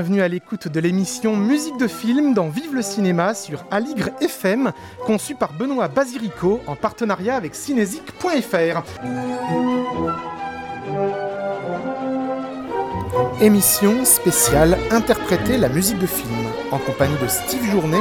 Bienvenue à l'écoute de l'émission Musique de film dans Vive le cinéma sur Aligre FM, conçue par Benoît Basirico en partenariat avec cinésique.fr. Émission spéciale Interpréter la musique de film, en compagnie de Steve Journet,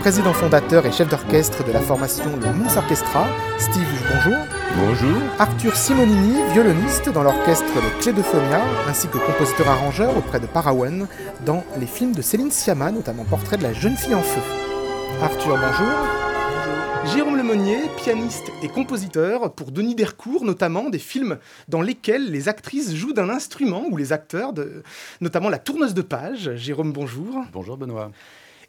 président fondateur et chef d'orchestre de la formation Le Mons Orchestra. Steve, bonjour. Bonjour. Arthur Simonini, violoniste dans l'orchestre Les Clés de Phonia, ainsi que compositeur-arrangeur auprès de Parawan dans les films de Céline Sciamma, notamment Portrait de la jeune fille en feu. Arthur, bonjour. Jérôme Lemonnier, pianiste et compositeur pour Denis Dercourt, notamment des films dans lesquels les actrices jouent d'un instrument ou les acteurs, de, notamment la tourneuse de page. Jérôme, bonjour. Bonjour Benoît.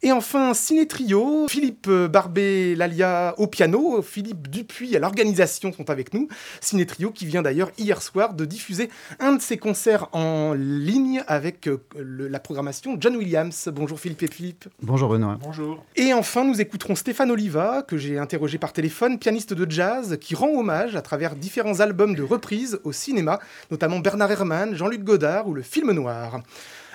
Et enfin, Ciné Trio, Philippe Barbé Lalia au piano, Philippe Dupuis à l'organisation sont avec nous. Ciné Trio qui vient d'ailleurs hier soir de diffuser un de ses concerts en ligne avec euh, le- la programmation John Williams. Bonjour Philippe et Philippe. Bonjour Benoît. Bonjour. Et enfin, nous écouterons Stéphane Oliva, que j'ai interrogé par téléphone, pianiste de jazz, qui rend hommage à travers différents albums de reprises au cinéma, notamment Bernard Herrmann, Jean-Luc Godard ou le film noir.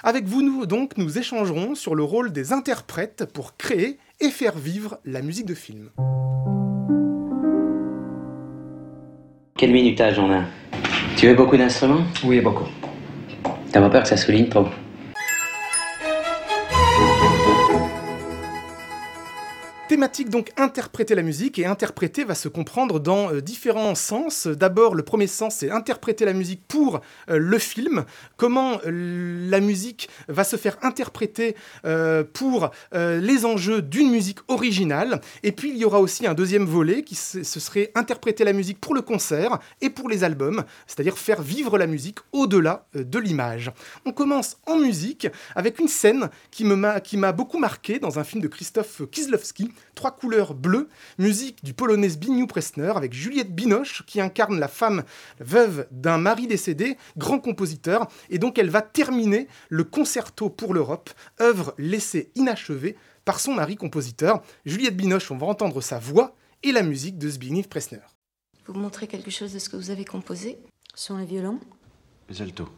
Avec vous, nous, donc, nous échangerons sur le rôle des interprètes pour créer et faire vivre la musique de film. Quel minutage on a? Tu veux beaucoup d'instruments? Oui, beaucoup. T'as pas peur que ça souligne pas? Thématique donc interpréter la musique et interpréter va se comprendre dans euh, différents sens. D'abord, le premier sens c'est interpréter la musique pour euh, le film. Comment euh, la musique va se faire interpréter pour les enjeux d'une musique originale. Et puis il y aura aussi un deuxième volet qui ce serait interpréter la musique pour le concert et pour les albums, c'est-à-dire faire vivre la musique au-delà de l'image. On commence en musique avec une scène qui me m'a qui m'a beaucoup marqué dans un film de Christophe Kieslowski, Trois couleurs bleues, musique du polonais Zbigniew Presner avec Juliette Binoche qui incarne la femme veuve d'un mari décédé, grand compositeur, et donc elle va terminer le concerto pour l'Europe, œuvre laissée inachevée par son mari compositeur. Juliette Binoche, on va entendre sa voix et la musique de Zbigniew Presner. Vous montrez quelque chose de ce que vous avez composé? Sur les violons? Les altos.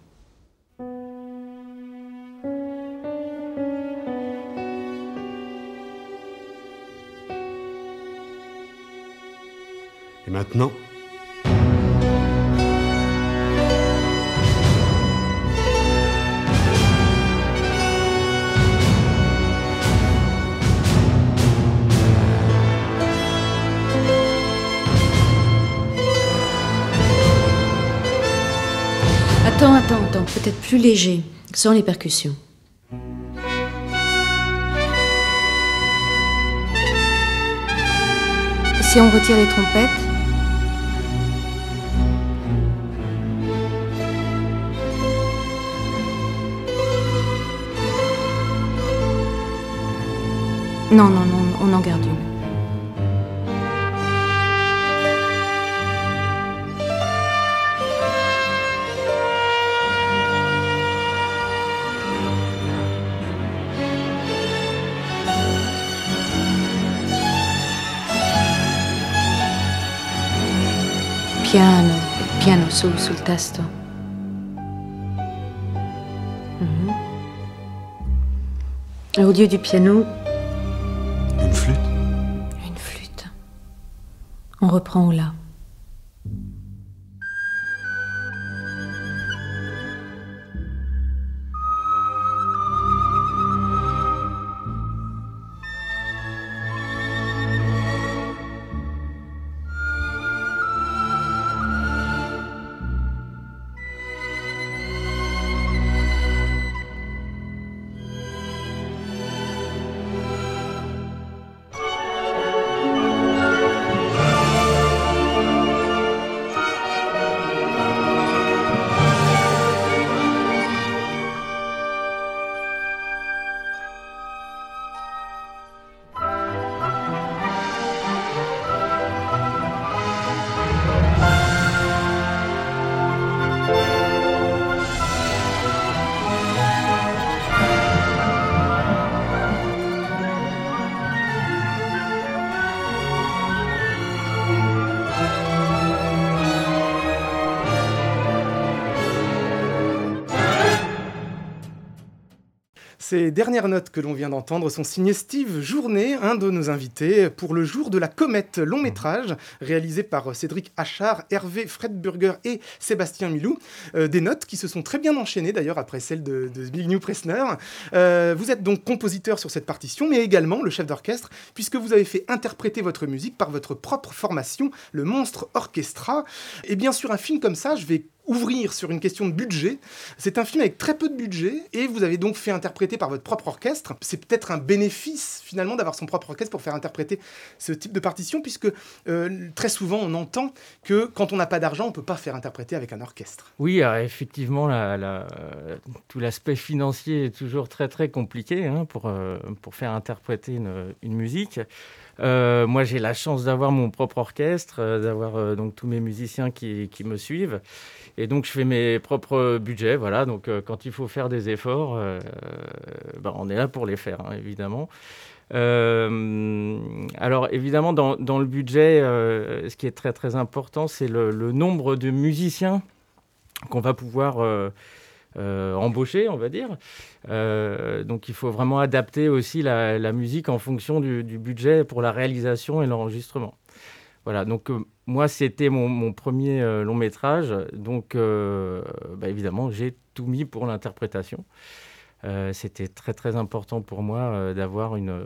Et maintenant Attends, attends, attends, peut-être plus léger, sans les percussions. Si on retire les trompettes, Non, non, non, on en garde une. Piano, piano su sul testo. Mhm. Et Au du piano, On Ces dernières notes que l'on vient d'entendre sont signées Steve Journet, un de nos invités, pour le jour de la comète, long métrage réalisé par Cédric Achard, Hervé Fredburger et Sébastien Milou. Euh, des notes qui se sont très bien enchaînées d'ailleurs après celles de, de Zbigniew Pressner. Euh, vous êtes donc compositeur sur cette partition, mais également le chef d'orchestre, puisque vous avez fait interpréter votre musique par votre propre formation, le Monstre Orchestra. Et bien sûr, un film comme ça, je vais ouvrir sur une question de budget. C'est un film avec très peu de budget et vous avez donc fait interpréter par votre propre orchestre. C'est peut-être un bénéfice finalement d'avoir son propre orchestre pour faire interpréter ce type de partition puisque euh, très souvent on entend que quand on n'a pas d'argent on peut pas faire interpréter avec un orchestre. Oui, effectivement, la, tout l'aspect financier est toujours très très compliqué hein, pour, euh, pour faire interpréter une, une musique. Euh, moi, j'ai la chance d'avoir mon propre orchestre, d'avoir donc tous mes musiciens qui, qui me suivent. Et donc, je fais mes propres budgets. Voilà. Donc, euh, quand il faut faire des efforts, euh, ben, on est là pour les faire, hein, évidemment. Euh, alors, évidemment, dans, le budget, ce qui est très, très important, c'est le, nombre de musiciens qu'on va pouvoir embaucher, on va dire. donc, il faut vraiment adapter aussi la, la musique en fonction du, du, budget pour la réalisation et l'enregistrement. Voilà, donc moi, c'était mon, premier euh, long métrage, donc euh, bah, évidemment, j'ai tout mis pour l'interprétation. Euh, c'était très très important pour moi d'avoir une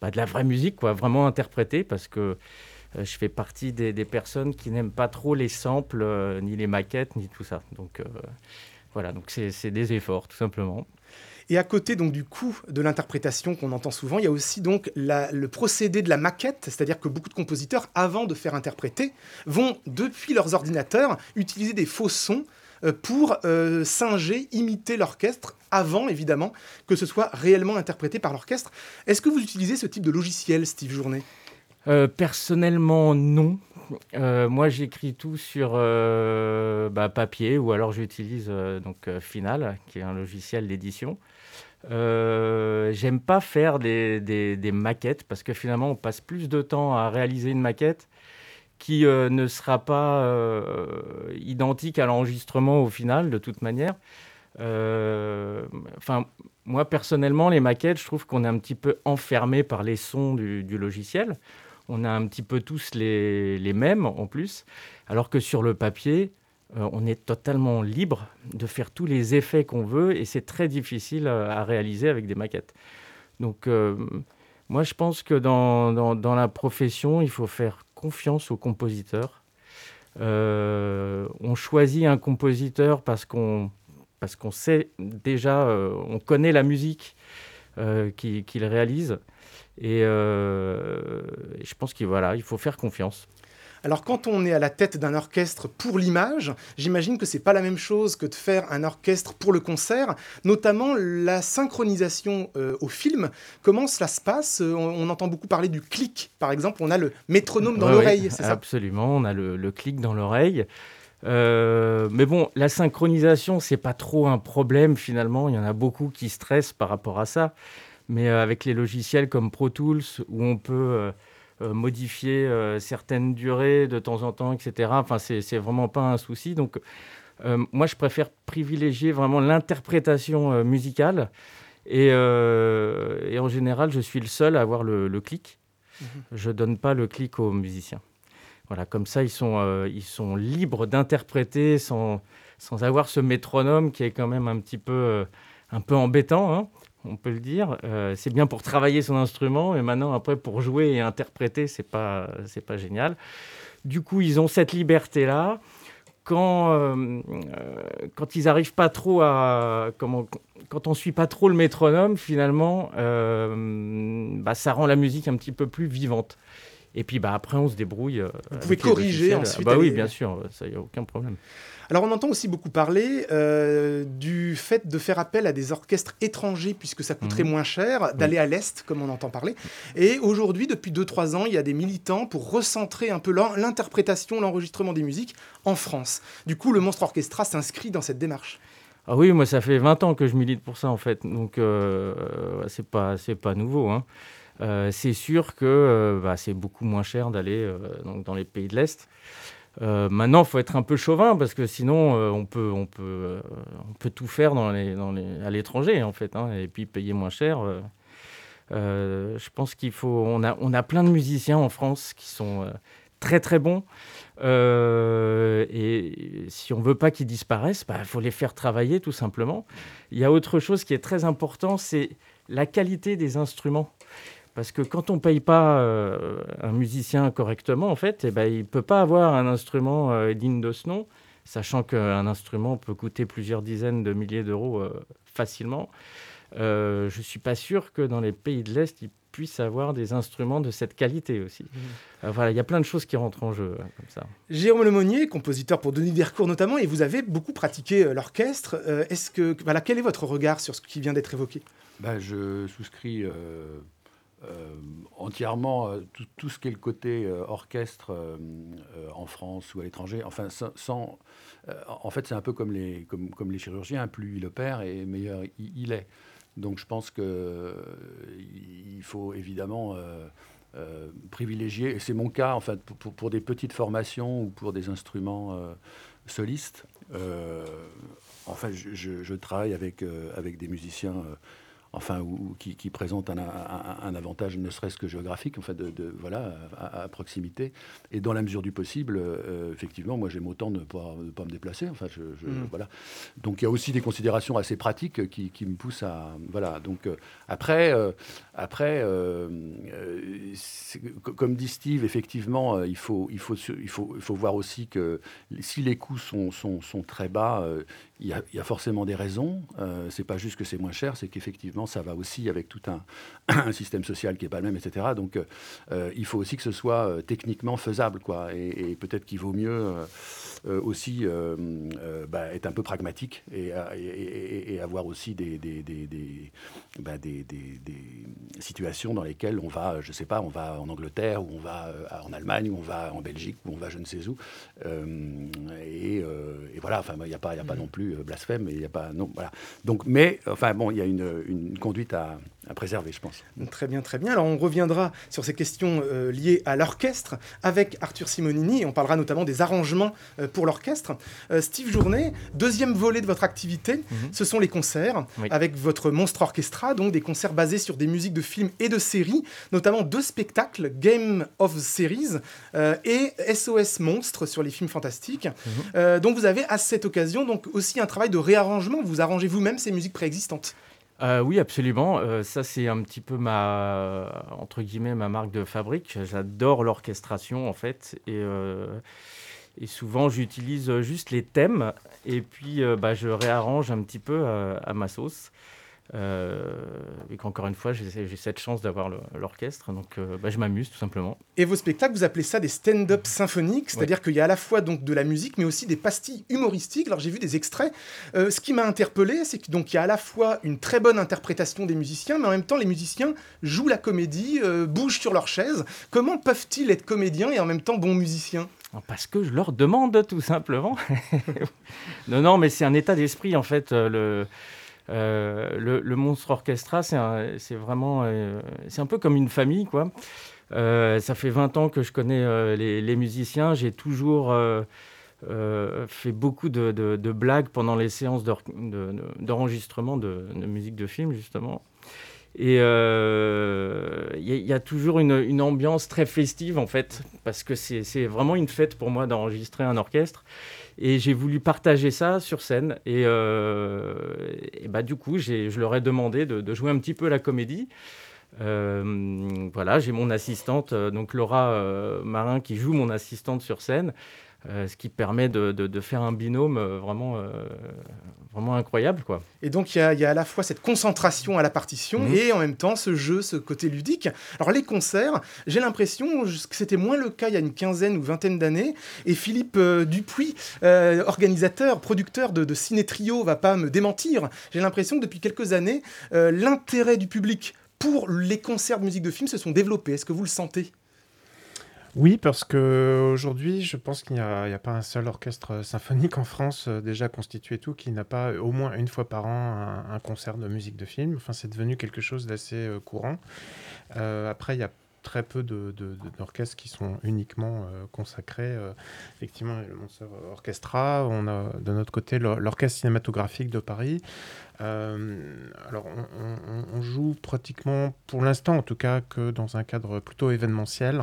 bah, de la vraie musique, quoi, vraiment interprétée, parce que je fais partie des, des personnes qui n'aiment pas trop les samples, ni les maquettes, ni tout ça. Donc voilà, donc c'est des efforts tout simplement. Et à côté donc du coût de l'interprétation qu'on entend souvent, il y a aussi donc le procédé de la maquette, c'est-à-dire que beaucoup de compositeurs, avant de faire interpréter, vont depuis leurs ordinateurs utiliser des faux sons euh, pour euh, singer, imiter l'orchestre, avant évidemment que ce soit réellement interprété par l'orchestre. Est-ce que vous utilisez ce type de logiciel, Steve Journet? Euh, Personnellement, non. moi, j'écris tout sur bah, papier ou alors j'utilise donc Final, qui est un logiciel d'édition. Euh, j'aime pas faire des, maquettes parce que finalement, on passe plus de temps à réaliser une maquette qui euh, ne sera pas euh, identique à l'enregistrement au final, de toute manière. Enfin, moi personnellement, les maquettes, je trouve qu'on est un petit peu enfermé par les sons du, logiciel. On a un petit peu tous les mêmes en plus, alors que sur le papier, euh, on est totalement libre de faire tous les effets qu'on veut et c'est très difficile euh, à réaliser avec des maquettes. Donc, euh, moi, je pense que dans, dans, la profession, il faut faire confiance aux compositeurs. on choisit un compositeur parce qu'on parce qu'on sait déjà, on connaît la musique qu'il réalise. Et, je pense qu'il voilà, il faut faire confiance. Alors quand on est à la tête d'un orchestre pour l'image, j'imagine que c'est pas la même chose que de faire un orchestre pour le concert, notamment la synchronisation euh, au film. Comment cela se passe? On, entend beaucoup parler du clic, par exemple. On a le métronome dans l'oreille, c'est ça? Absolument, on a le, clic dans l'oreille. Euh, mais bon, la synchronisation, c'est pas trop un problème finalement. Il y en a beaucoup qui stressent par rapport à ça. Mais euh, avec les logiciels comme Pro Tools, où on peut euh, modifier euh, certaines durées de temps en temps, etc. Enfin, c'est vraiment pas un souci. Donc, euh, moi, je préfère privilégier vraiment l'interprétation musicale. Et, en général, je suis le seul à avoir le, clic. Je mhm. Je donne pas le clic aux musiciens. Voilà, comme ça, ils sont, ils sont libres d'interpréter sans, sans avoir ce métronome qui est quand même un petit peu, un peu embêtant. Hein on peut le dire. Euh, c'est bien pour travailler son instrument, et maintenant, après, pour jouer et interpréter, c'est pas, c'est pas génial. Du coup, ils ont cette liberté-là. Quand, euh, euh, quand ils n'arrivent pas trop à. Comment, quand on suit pas trop le métronome, finalement, bah, ça rend la musique un petit peu plus vivante. Et puis bah, après, on se débrouille. Vous pouvez corriger ensuite. Bah oui, bien sûr, ça y a aucun problème. Alors on entend aussi beaucoup parler euh, du fait de faire appel à des orchestres étrangers puisque ça coûterait mhm. moins cher, d'aller à l'Est comme on entend parler. Et aujourd'hui, depuis 2-3 ans, il y a des militants pour recentrer un peu l'interprétation, l'enregistrement des musiques en France. Du coup, le Monstre Orchestra s'inscrit dans cette démarche. Ah oui, moi ça fait 20 ans que je milite pour ça en fait, donc euh, c'est pas pas nouveau. Hein. Euh, c'est sûr que bah, c'est beaucoup moins cher d'aller dans les pays de l'Est. Maintenant, il faut être un peu chauvin parce que sinon, on, peut, on, peut, on peut tout faire à l'étranger, en fait, hein, et puis payer moins cher. je pense qu'il faut. On a, on a plein de musiciens en France qui sont très très bons. Euh, et si on veut pas qu'ils disparaissent, il bah, faut les faire travailler tout simplement. Il y a autre chose qui est très important, c'est la qualité des instruments. Parce que quand on ne paye pas euh, un musicien correctement, en fait, eh ben, il ne peut pas avoir un instrument euh, digne de ce nom, sachant qu'un instrument peut coûter plusieurs dizaines de milliers d'euros facilement. je ne suis pas sûr que dans les pays de l'Est, il puisse avoir des instruments de cette qualité aussi. Mmh. Euh, voilà, il y a plein de choses qui rentrent en jeu hein, comme ça. Jérôme Lemonnier, compositeur pour Denis Dercourt notamment, et vous avez beaucoup pratiqué euh, l'orchestre. Euh, est-ce que voilà, quel est votre regard sur ce qui vient d'être évoqué? Bah, je souscris entièrement tout, tout, ce qui est le côté orchestre en France ou à l'étranger. Enfin, sans, en fait, c'est un peu comme les, comme, les chirurgiens. Plus il opère, et meilleur il est. Donc je pense qu'il euh, faut évidemment euh, euh, privilégier, et c'est mon cas en fait, pour, pour, des petites formations ou pour des instruments solistes. en fait, je, je, travaille avec, avec des musiciens enfin, ou, qui, qui, présente un, un, avantage ne serait-ce que géographique, de, voilà, à, proximité. Et dans la mesure du possible, euh, effectivement, moi j'aime autant ne pas, pas me déplacer. Enfin, je, mm. voilà. Donc il y a aussi des considérations assez pratiques qui, qui me poussent à. Voilà. Donc euh, après, euh, après comme dit Steve, effectivement, il, faut, il, faut, il, faut, il faut voir aussi que si les coûts sont, sont, sont très bas, il y, a, il y, a, forcément des raisons. c'est pas juste que c'est moins cher, c'est qu'effectivement, ça va aussi avec tout un, système social qui n'est pas le même, etc. Donc, euh, il faut aussi que ce soit euh, techniquement faisable, quoi. Et, peut-être qu'il vaut mieux euh, aussi bah, être un peu pragmatique et, et, avoir aussi des, des, des, bah, des, situations dans lesquelles on va, je sais pas, on va en Angleterre, ou on va en Allemagne, ou on va en Belgique, ou on va je ne sais où. et, voilà, enfin, il n'y a pas, y a pas mmh. non plus blasphème, il n'y a pas, non, voilà. Donc, mais, enfin, bon, il y a une, une une conduite à, préserver, je pense. Très bien, très bien. Alors on reviendra sur ces questions euh, liées à l'orchestre avec Arthur Simonini et on parlera notamment des arrangements euh, pour l'orchestre. Euh, Steve Journet, deuxième volet de votre activité, mhm. ce sont les concerts avec votre Monstre Orchestra, donc des concerts basés sur des musiques de films et de séries, notamment deux spectacles, Game of Series et SOS Monstre sur les films fantastiques. Mhm. donc vous avez à cette occasion donc aussi un travail de réarrangement, vous arrangez vous-même ces musiques préexistantes. Euh, oui, absolument. Euh, ça, c'est un petit peu ma, entre guillemets, ma marque de fabrique. J'adore l'orchestration, en fait. Et, euh, souvent, j'utilise juste les thèmes et puis bah, je réarrange un petit peu à ma sauce. Euh, et qu'encore une fois, j'ai cette chance d'avoir l'orchestre, donc euh, bah, je m'amuse tout simplement. Et vos spectacles, vous appelez ça des stand-up symphoniques, c'est-à-dire qu'il y a à la fois donc de la musique, mais aussi des pastilles humoristiques. Alors j'ai vu des extraits. Euh, ce qui m'a interpellé, c'est qu'il y a à la fois une très bonne interprétation des musiciens, mais en même temps, les musiciens jouent la comédie, bougent sur leur chaise. Comment peuvent-ils être comédiens et en même temps bons musiciens? Parce que je leur demande tout simplement. non, non, mais c'est un état d'esprit en fait. Le, euh, le, Monstre Orchestra, c'est vraiment. Euh, c'est un peu comme une famille, quoi. Euh, ça fait 20 ans que je connais les, musiciens. J'ai toujours. fait beaucoup de, blagues pendant les séances d'enregistrement de, musique de film, justement. Et il y, a toujours une, une, ambiance très festive, en fait, parce que c'est vraiment une fête pour moi d'enregistrer un orchestre. Et j'ai voulu partager ça sur scène. Et, euh, bah, du coup, je leur ai demandé de, jouer un petit peu la comédie. Euh, voilà, j'ai mon assistante, euh, donc Laura Marin, qui joue mon assistante sur scène. Euh, ce qui permet de, faire un binôme euh, vraiment, euh, vraiment incroyable. Quoi. Et donc il y, a à la fois cette concentration à la partition mhm. et en même temps ce jeu, ce côté ludique. Alors les concerts, j'ai l'impression que c'était moins le cas il y a une quinzaine ou vingtaine d'années. Et Philippe Dupuis, organisateur, producteur de, de Ciné Trio, va pas me démentir. J'ai l'impression que depuis quelques années, l'intérêt du public pour les concerts de musique de film se sont développés. Est-ce que vous le sentez? Oui, parce qu'aujourd'hui, je pense qu'il n'y a, pas un seul orchestre symphonique en France euh, déjà constitué tout qui n'a pas au moins une fois par an un, concert de musique de film. Enfin, c'est devenu quelque chose d'assez euh, courant. Euh, après, il y a très peu d'orchestres qui sont uniquement euh, consacrés. euh, effectivement, le Monster Orchestra, on a de notre côté l'or- l'Orchestre cinématographique de Paris. Euh, alors, on, joue pratiquement, pour l'instant en tout cas, que dans un cadre plutôt événementiel.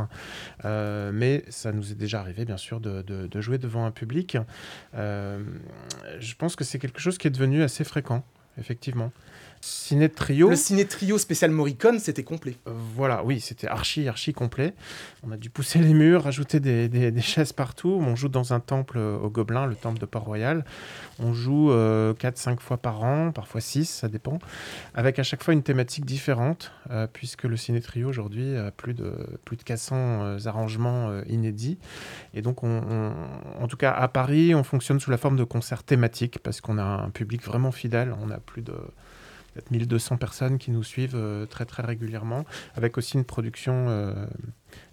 Mais ça nous est déjà arrivé, bien sûr, de, de- jouer devant un public. Je pense que c'est quelque chose qui est devenu assez fréquent, effectivement. Ciné trio. Le ciné trio spécial Morricone, c'était complet. Euh, Voilà, oui, c'était archi, archi complet. On a dû pousser les murs, rajouter des, des- des chaises partout. On joue dans un temple euh, au Gobelin, le temple de Port-Royal. On joue 4-5 fois par an, parfois 6, ça dépend, avec à chaque fois une thématique différente, euh, puisque le ciné trio aujourd'hui a plus de, plus de 400 euh, arrangements euh, inédits. Et donc, on- on- en tout cas, à Paris, on fonctionne sous la forme de concerts thématiques, parce qu'on a un public vraiment fidèle. On a plus de peut-être 1200 personnes qui nous suivent euh, très très régulièrement, avec aussi une production euh,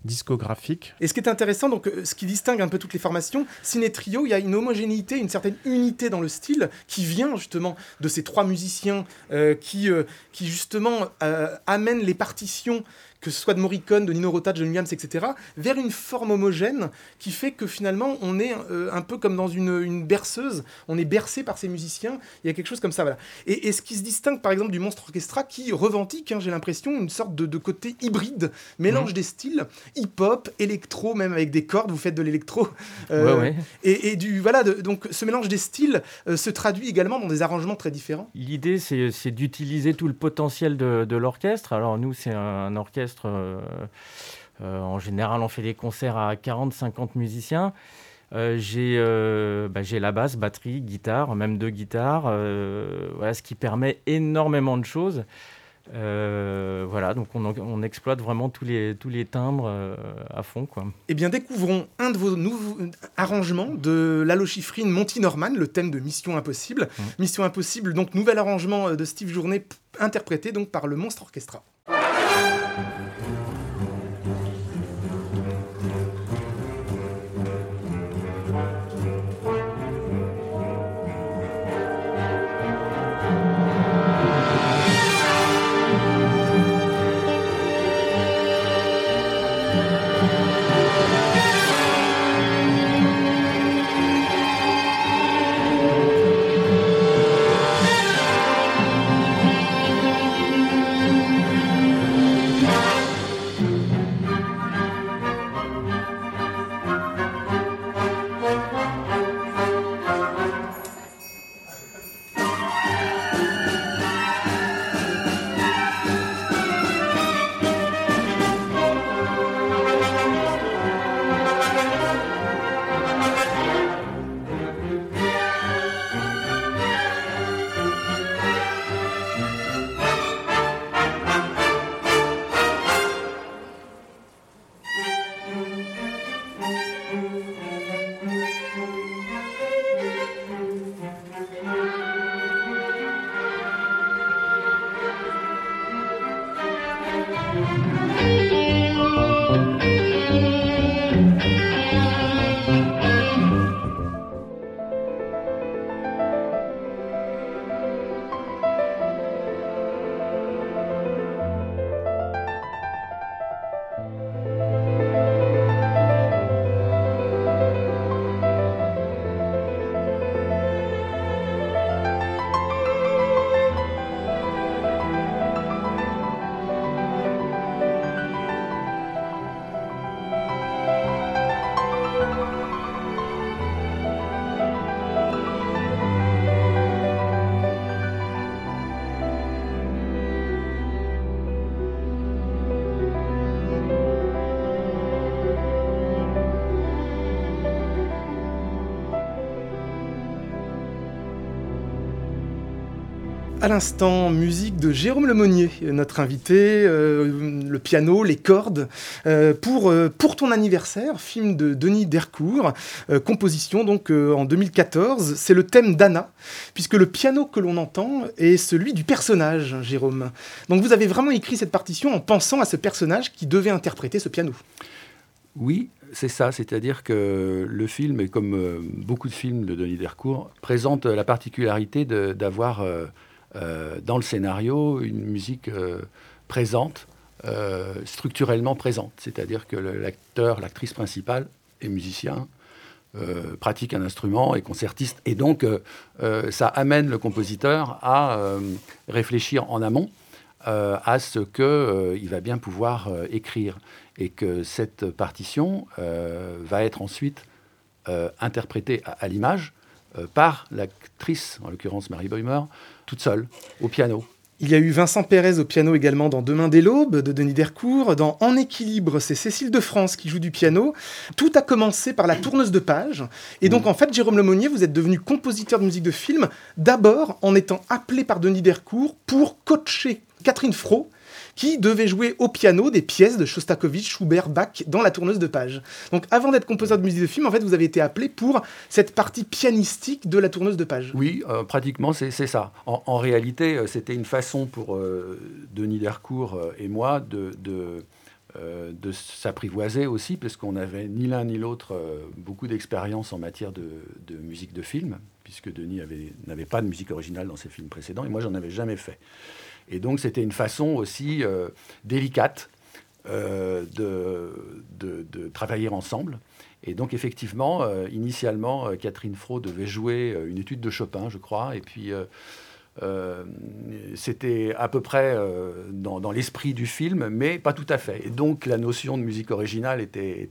discographique. Et ce qui est intéressant, donc, euh, ce qui distingue un peu toutes les formations, Ciné Trio, il y a une homogénéité, une certaine unité dans le style qui vient justement de ces trois musiciens qui, qui justement amènent les partitions, que ce soit de Morricone, de Nino Rota, de John Williams, etc., vers une forme homogène qui fait que finalement on est euh, un peu comme dans une, une berceuse, on est bercé par ces musiciens, il y a quelque chose comme ça. Voilà. Et, et ce qui se distingue par exemple du Monstre Orchestra qui revendique, hein, j'ai l'impression, une sorte de, de côté hybride, mélange des styles, hip-hop, électro, même avec des cordes, vous faites de l'électro. Euh, Ouais, ouais. Et, et du, voilà, de- donc ce mélange des styles euh, se traduit également dans des arrangements très différents. L'idée, c'est c'est d'utiliser tout le potentiel de, de l'orchestre. Alors nous, c'est un orchestre, euh, euh, en général, on fait des concerts à 40-50 musiciens. Euh, j'ai euh, bah, j'ai la basse, batterie, guitare, même deux guitares, euh, voilà, ce qui permet énormément de choses. Voilà, donc on, exploite vraiment tous les, tous les timbres à fond. Quoi. Eh bien, découvrons un de vos nouveaux arrangements de Lalo Schifrin Monty Norman, le thème de Mission Impossible. Mission Impossible, donc nouvel arrangement de Steve Journet, interprété donc par le Monstre Orchestra. À l'instant, musique de Jérôme Lemonnier, notre invité, euh, le piano, les cordes, euh, pour, euh, pour ton anniversaire, film de Denis Dercourt, composition donc en 2014. C'est le thème d'Anna, puisque le piano que l'on entend est celui du personnage, Jérôme. Donc vous avez vraiment écrit cette partition en pensant à ce personnage qui devait interpréter ce piano. Oui, c'est ça. C'est-à-dire que le film, comme beaucoup de films de Denis Dercourt, présente la particularité d'avoir dans le scénario une musique euh, présente euh, structurellement présente. C'est-à-dire que l'acteur, l'actrice principale est musicien, euh, pratique un instrument, est concertiste. Et donc, euh, euh, ça amène le compositeur à euh, réfléchir en amont euh, à ce qu'il va bien pouvoir euh, écrire. Et que cette partition euh, va être ensuite euh, interprétée à, l'image euh, par l'actrice, en l'occurrence Marie Bäumer, toute seule, au piano. Il y a eu Vincent Pérez au piano également dans Demain dès l'aube de Denis Dercourt. Dans En équilibre, c'est Cécile de France qui joue du piano. Tout a commencé par la tourneuse de page. Et donc, en fait, Jérôme Lemonnier, vous êtes devenu compositeur de musique de film, d'abord en étant appelé par Denis Dercourt pour coacher Catherine Fro, qui devait jouer au piano des pièces de Shostakovich, Schubert, Bach dans la tourneuse de page. Donc, avant d'être compositeur de musique de film, en fait, vous avez été appelé pour cette partie pianistique de la tourneuse de page. Oui, euh, pratiquement, c'est ça. En, réalité, euh, c'était une façon pour euh, Denis Dercourt et moi de, s'apprivoiser aussi, parce qu'on n'avait ni l'un ni l'autre beaucoup d'expérience en matière de, de musique de film, puisque Denis avait- n'avait pas de musique originale dans ses films précédents, et moi, j'en avais jamais fait. Et donc, c'était une façon aussi euh, délicate euh, de, de- travailler ensemble. Et donc, effectivement, euh, initialement, Catherine Fro devait jouer une étude de Chopin, je crois, et puis euh, c'était à peu près euh, dans, l'esprit du film, mais pas tout à fait. Et donc, la notion de musique originale était,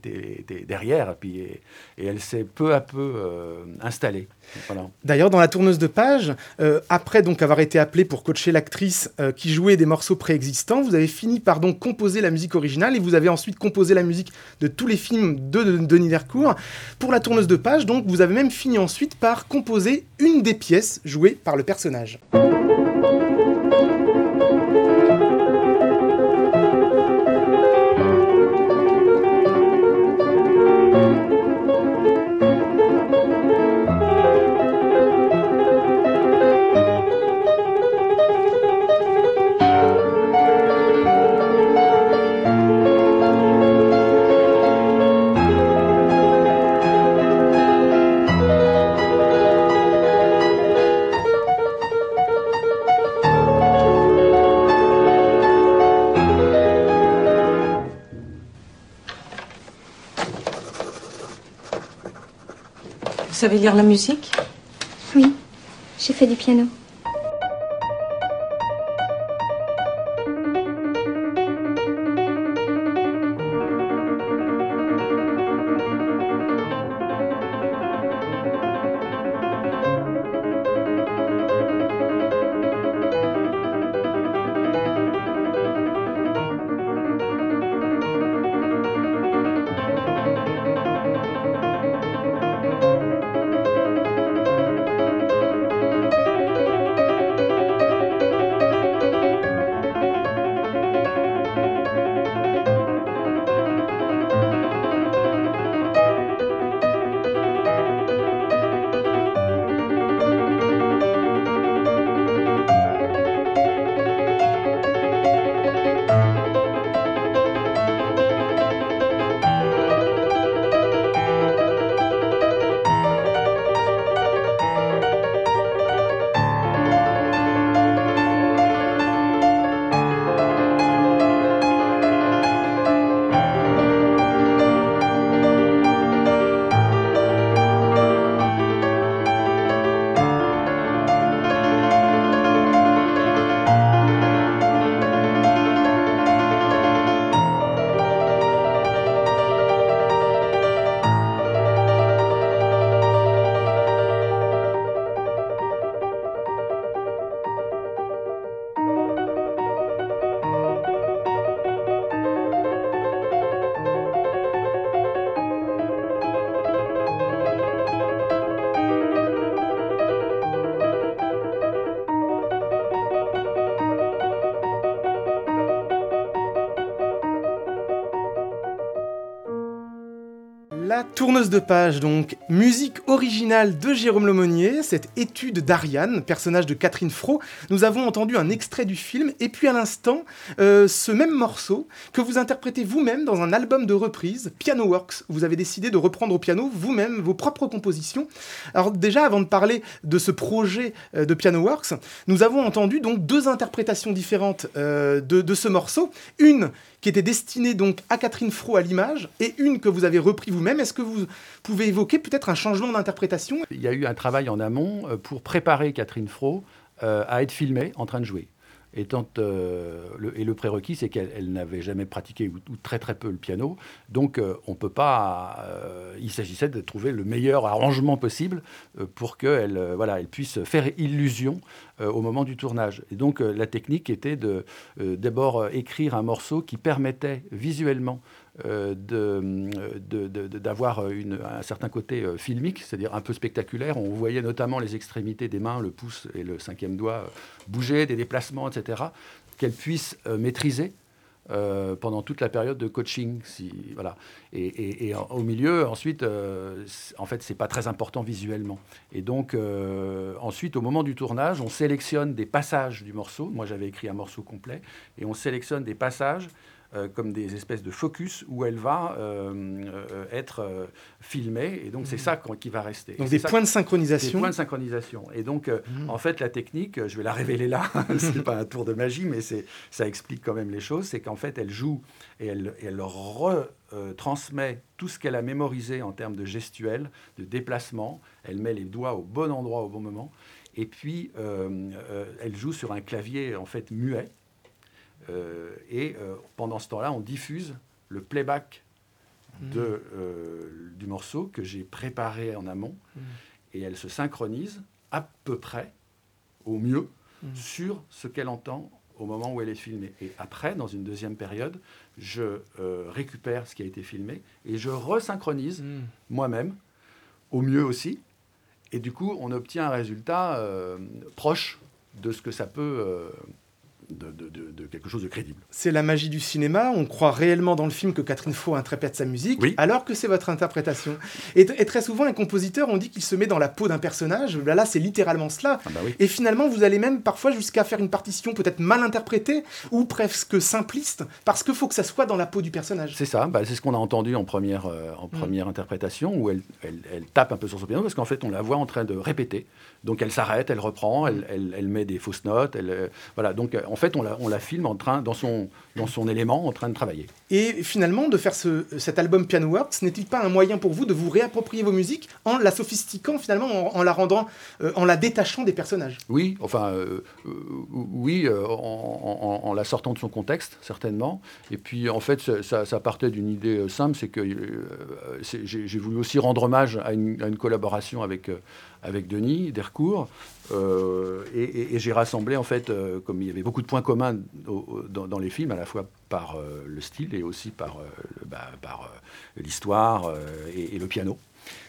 derrière, et, puis, et, elle s'est peu à peu euh, installée. D'ailleurs, dans la tourneuse de page, après donc avoir été appelé pour coacher l'actrice qui jouait des morceaux préexistants, vous avez fini par donc composer la musique originale et vous avez ensuite composé la musique de tous les films de, de Denis Dercourt. Pour la tourneuse de page, donc vous avez même fini ensuite par composer une des pièces jouées par le personnage. Savez lire la musique? Oui, j'ai fait du piano. Tourneuse de page, donc, musique originale de Jérôme Lemonnier, cette étude d'Ariane, personnage de Catherine Fro. Nous avons entendu un extrait du film, et puis à l'instant, euh, ce même morceau que vous interprétez vous-même dans un album de reprise, Piano Works. Vous avez décidé de reprendre au piano vous-même vos propres compositions. Alors déjà, avant de parler de ce projet euh, de Piano Works, nous avons entendu donc deux interprétations différentes euh, de, de ce morceau. Une qui était destinée donc à Catherine Fro à l'image, et une que vous avez repris vous-même. Est-ce que vous pouvez évoquer peut-être un changement d'interprétation? Il y a eu un travail en amont euh, pour préparer Catherine Fro euh, à être filmée en train de jouer. Et, tant, euh, le, et le prérequis, c'est qu'elle elle n'avait jamais pratiqué ou, très très peu le piano. Donc euh, on peut pas. Euh, il s'agissait de trouver le meilleur arrangement possible pour qu'elle voilà, elle puisse faire illusion au moment du tournage. Et donc la technique était de d'abord écrire un morceau qui permettait visuellement d'avoir un certain côté euh, filmique, c'est-à-dire un peu spectaculaire. On voyait notamment les extrémités des mains, le pouce et le cinquième doigt euh, bouger, des déplacements, etc., qu'elle puisse euh, maîtriser. Euh, pendant toute la période de coaching, voilà. Et, au milieu, ensuite, euh, en fait, c'est pas très important visuellement. Et donc, euh, ensuite, au moment du tournage, on sélectionne des passages du morceau. Moi, j'avais écrit un morceau complet, et on sélectionne des passages euh, comme des espèces de focus où elle va euh, euh, être filmée. Et donc, c'est ça qui va rester. Donc, des points de synchronisation. Des points de synchronisation. Et donc, mmh. en fait, la technique, je vais la révéler là, c'est pas un tour de magie, mais ça explique quand même les choses, c'est qu'en fait, elle joue et elle, et elle retransmet tout ce qu'elle a mémorisé en termes de gestuelle, de déplacement. Elle met les doigts au bon endroit au bon moment. Et puis, euh, euh, elle joue sur un clavier en fait muet. Euh, et pendant ce temps-là, on diffuse le playback de, mmh. du morceau que j'ai préparé en amont. Mmh. Et elle se synchronise à peu près, au mieux, mmh. sur ce qu'elle entend au moment où elle est filmée. Et après, dans une deuxième période, je euh, récupère ce qui a été filmé et je resynchronise moi-même, au mieux aussi. Et du coup, on obtient un résultat euh, proche de ce que ça peut euh, de, de, de, de, quelque chose de crédible. C'est la magie du cinéma. On croit réellement dans le film que Catherine Faux interprète sa musique, oui. alors que c'est votre interprétation. Et, et, très souvent, un compositeur, on dit qu'il se met dans la peau d'un personnage. Là, là c'est littéralement cela. Ah bah oui. Et finalement, vous allez même parfois jusqu'à faire une partition peut-être mal interprétée ou presque simpliste, parce qu'il faut que ça soit dans la peau du personnage. C'est ça. Bah, c'est ce qu'on a entendu en première, euh, en première mmh. interprétation, où elle, elle, elle, tape un peu sur son piano, parce qu'en fait, on la voit en train de répéter. Donc, elle s'arrête, elle reprend, elle, elle, met des fausses notes. Elle, voilà. Donc, en fait, on la, on la filme en train, dans son, dans son élément, en train de travailler. Et finalement, de faire ce, cet album Piano Works, n'est-il pas un moyen pour vous de vous réapproprier vos musiques en la sophistiquant, finalement, en, en la rendant, euh, en la détachant des personnages? Oui, enfin, euh, euh, oui, en, en, la sortant de son contexte, certainement. Et puis, en fait, ça, ça partait d'une idée simple, c'est que j'ai voulu aussi rendre hommage à une, à une collaboration avec avec Denis Dercourt. Euh, et, et, et j'ai rassemblé, en fait, euh, comme il y avait beaucoup de points communs au, au, dans, dans, les films, à la fois par euh, le style et aussi par, bah, par l'histoire et, et, le piano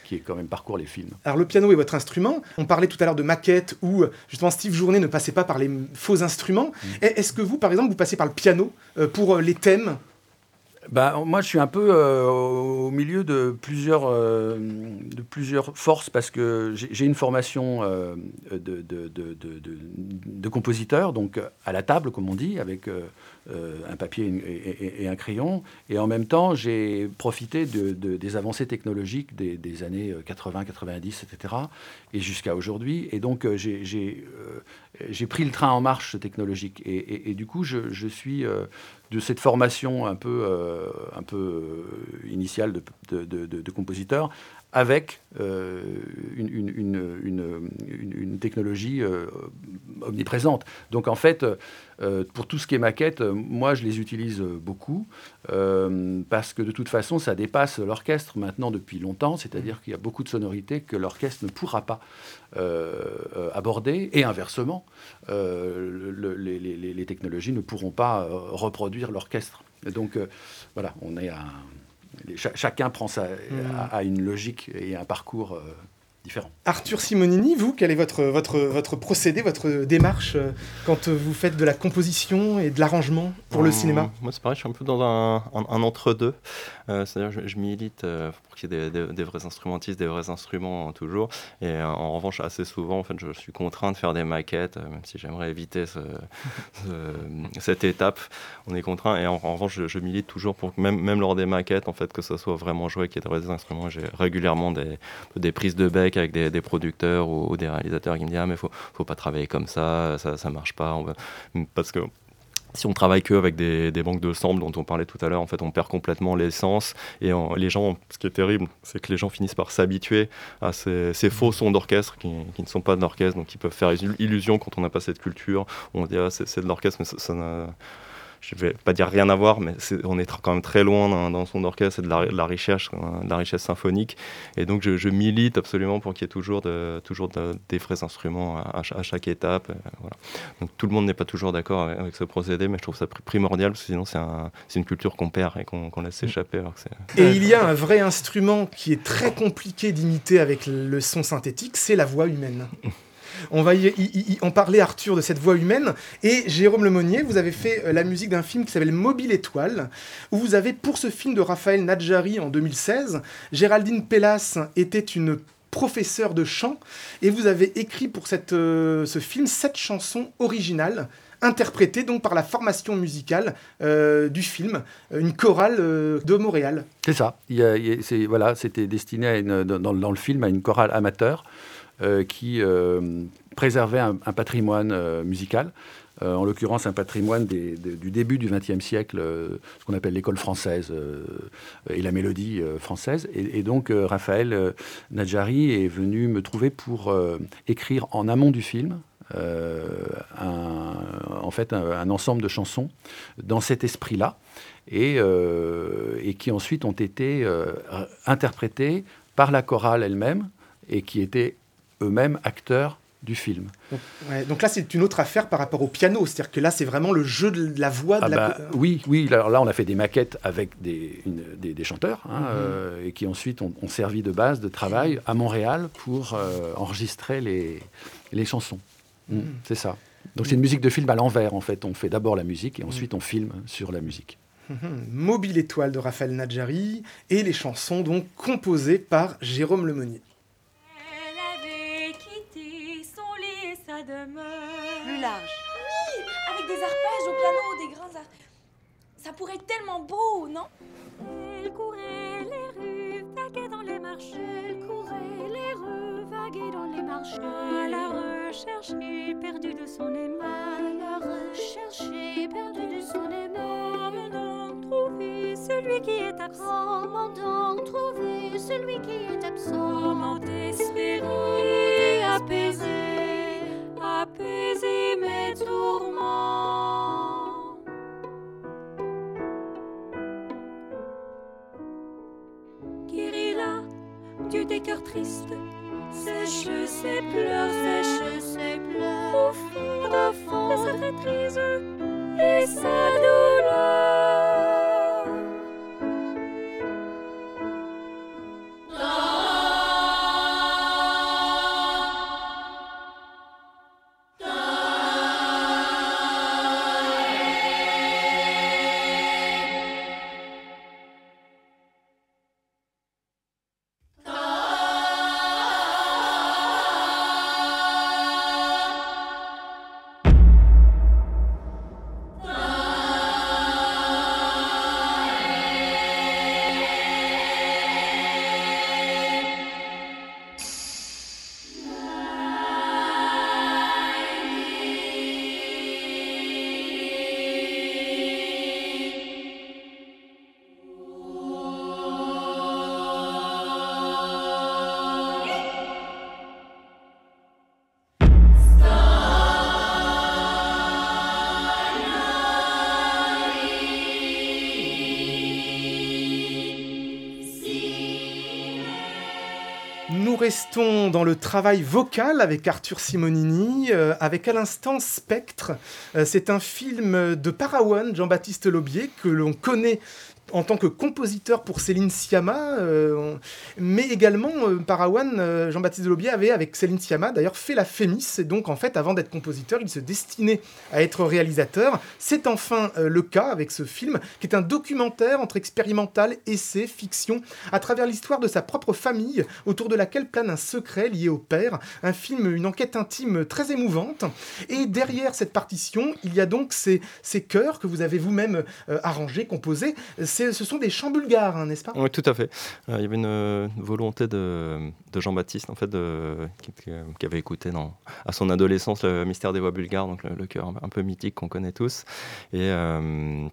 qui est quand même parcourt les films. Alors le piano est votre instrument. On parlait tout à l'heure de maquettes où justement Steve Journet ne passait pas par les faux instruments. Mmh. Est-ce que vous, par exemple, vous passez par le piano pour les thèmes bah, moi, je suis un peu euh, au milieu de plusieurs, euh, de plusieurs forces parce que j'ai une formation euh, de, de, de, compositeur, donc à la table, comme on dit, avec un papier et, un crayon. Et en même temps, j'ai profité des avancées technologiques des, des, années 80, 90, etc. et jusqu'à aujourd'hui. Et donc, j'ai pris le train en marche technologique. Et, du coup, je, suis de cette formation un peu, euh, un peu euh, initiale de, de, compositeur avec euh, une, une, une, une, technologie euh, omniprésente. Donc en fait, euh, pour tout ce qui est maquette, moi je les utilise beaucoup parce que de toute façon ça dépasse l'orchestre maintenant depuis longtemps, c'est-à-dire qu'il y a beaucoup de sonorités que l'orchestre ne pourra pas aborder et inversement, le, les, les, les, technologies ne pourront pas reproduire l'orchestre. Donc voilà, on est à Ch chacun prend sa, mmh. a, a, une logique et un parcours euh, différent. Arthur Simonini, vous, quel est votre, votre, votre procédé, votre démarche euh, quand vous faites de la composition et de l'arrangement pour mmh, le cinéma? Moi, c'est pareil, je suis un peu dans un, un, un entre-deux. Euh, C'est-à-dire, je, je milite pour pour qu'il y ait des, des, vrais instrumentistes, des vrais instruments toujours. Et en revanche, assez souvent, en fait, je suis contraint de faire des maquettes, même si j'aimerais éviter ce, cette étape. On est contraint. Et en, revanche, je, milite toujours pour que même, même lors des maquettes, en fait, que ça soit vraiment joué, qu'il y ait des vrais instruments. J'ai régulièrement des, des prises de bec avec des, des producteurs ou, des réalisateurs qui me disent ah mais faut faut pas travailler comme ça, ça ça marche pas. Parce que si on travaille que avec des, banques de samples dont on parlait tout à l'heure, en fait, on perd complètement l'essence. Et les gens, ce qui est terrible, c'est que les gens finissent par s'habituer à ces, faux sons d'orchestre qui, ne sont pas de l'orchestre, donc qui peuvent faire illusion quand on n'a pas cette culture. On dit ah, c'est de l'orchestre, mais ça, ça je vais pas dire rien à voir, mais on est quand même très loin dans, son orchestre et de la, richesse, de la richesse symphonique. Et donc je, milite absolument pour qu'il y ait toujours, de, toujours des vrais instruments à, chaque étape. Voilà. Donc tout le monde n'est pas toujours d'accord avec, ce procédé, mais je trouve ça primordial parce que sinon c'est une culture qu'on perd et qu'on laisse s'échapper. Et il y a un vrai instrument qui est très compliqué d'imiter avec le son synthétique, c'est la voix humaine. On va y, en parler, Arthur, de cette voix humaine. Et Jérôme Lemonnier, vous avez fait euh, la musique d'un film qui s'appelle Mobile Étoile, où vous avez, pour ce film de Raphaël Nadjari en 2016, Géraldine Pellas était une professeure de chant, et vous avez écrit pour cette, euh, ce film sept chansons originales interprétées donc par la formation musicale euh, du film, une chorale de Montréal. C'est ça. voilà, c'était destiné dans, dans, le film à une chorale amateur qui euh, préservait un, patrimoine euh, musical. en l'occurrence un patrimoine du début du XXe siècle, ce qu'on appelle l'école française et la mélodie française. Et, donc Raphaël Nadjari est venu me trouver pour écrire en amont du film. en fait un, ensemble de chansons dans cet esprit-là et, qui ensuite ont été interprétées par la chorale elle-même et qui étaient eux-mêmes acteurs du film. Donc, là, c'est une autre affaire par rapport au piano. C'est-à-dire que là, c'est vraiment le jeu de la voix. De ah la... Bah, oui, oui. Alors là, on a fait des maquettes avec des, des, chanteurs hein, mhm. euh, et qui ensuite ont, servi de base de travail à Montréal pour euh, enregistrer les, les chansons. Mm, mhm. C'est ça. Donc c'est une musique de film à l'envers, en fait. On fait d'abord la musique et mhm. ensuite on filme sur la musique. Mobile étoile de Raphaël Nadjari et les chansons donc composées par Jérôme Lemonnier. Plus large. Oui, avec des arpèges au piano, des grands arpèges. Ça pourrait être tellement beau, non? Elle courait les rues, vaguait dans les marchés. Elle courait les rues, vaguait dans les marchés. À la recherche, perdue de son aimant. À la recherche, perdue de son aimant. Comment donc trouver celui qui est absent Comment donc trouver celui qui est absent Comment espérer apaiser apaiser mes tourments. Guérilla, Dieu des cœurs tristes, sèche ses pleurs, sèche ses pleurs, au fond de fond de sa traîtrise et sa douleur. Restons dans le travail vocal avec Arthur Simonini, euh, avec à l'instant Spectre. Euh, c'est un film de Parawan, Jean-Baptiste Lobier, que l'on connaît en tant que compositeur pour Céline Sciamma, euh, mais également euh, Parawan, euh, Jean-Baptiste Delobier avait avec Céline Sciamma d'ailleurs fait la Fémis, et donc en fait avant d'être compositeur, il se destinait à être réalisateur. C'est enfin le cas avec ce film, qui est un documentaire entre expérimental, essai, fiction, à travers l'histoire de sa propre famille, autour de laquelle plane un secret lié au père, un film, une enquête intime très émouvante. Et derrière cette partition, il y a donc ces, ces chœurs que vous avez vous-même arrangés, composés. Ce sont des chants bulgares, hein, n'est-ce pas? Oui, tout à fait. Euh, il y avait une volonté de, Jean-Baptiste, en fait, qui, avait écouté à son adolescence le mystère des voix bulgares, donc le, le chœur un peu mythique qu'on connaît tous. Et, euh,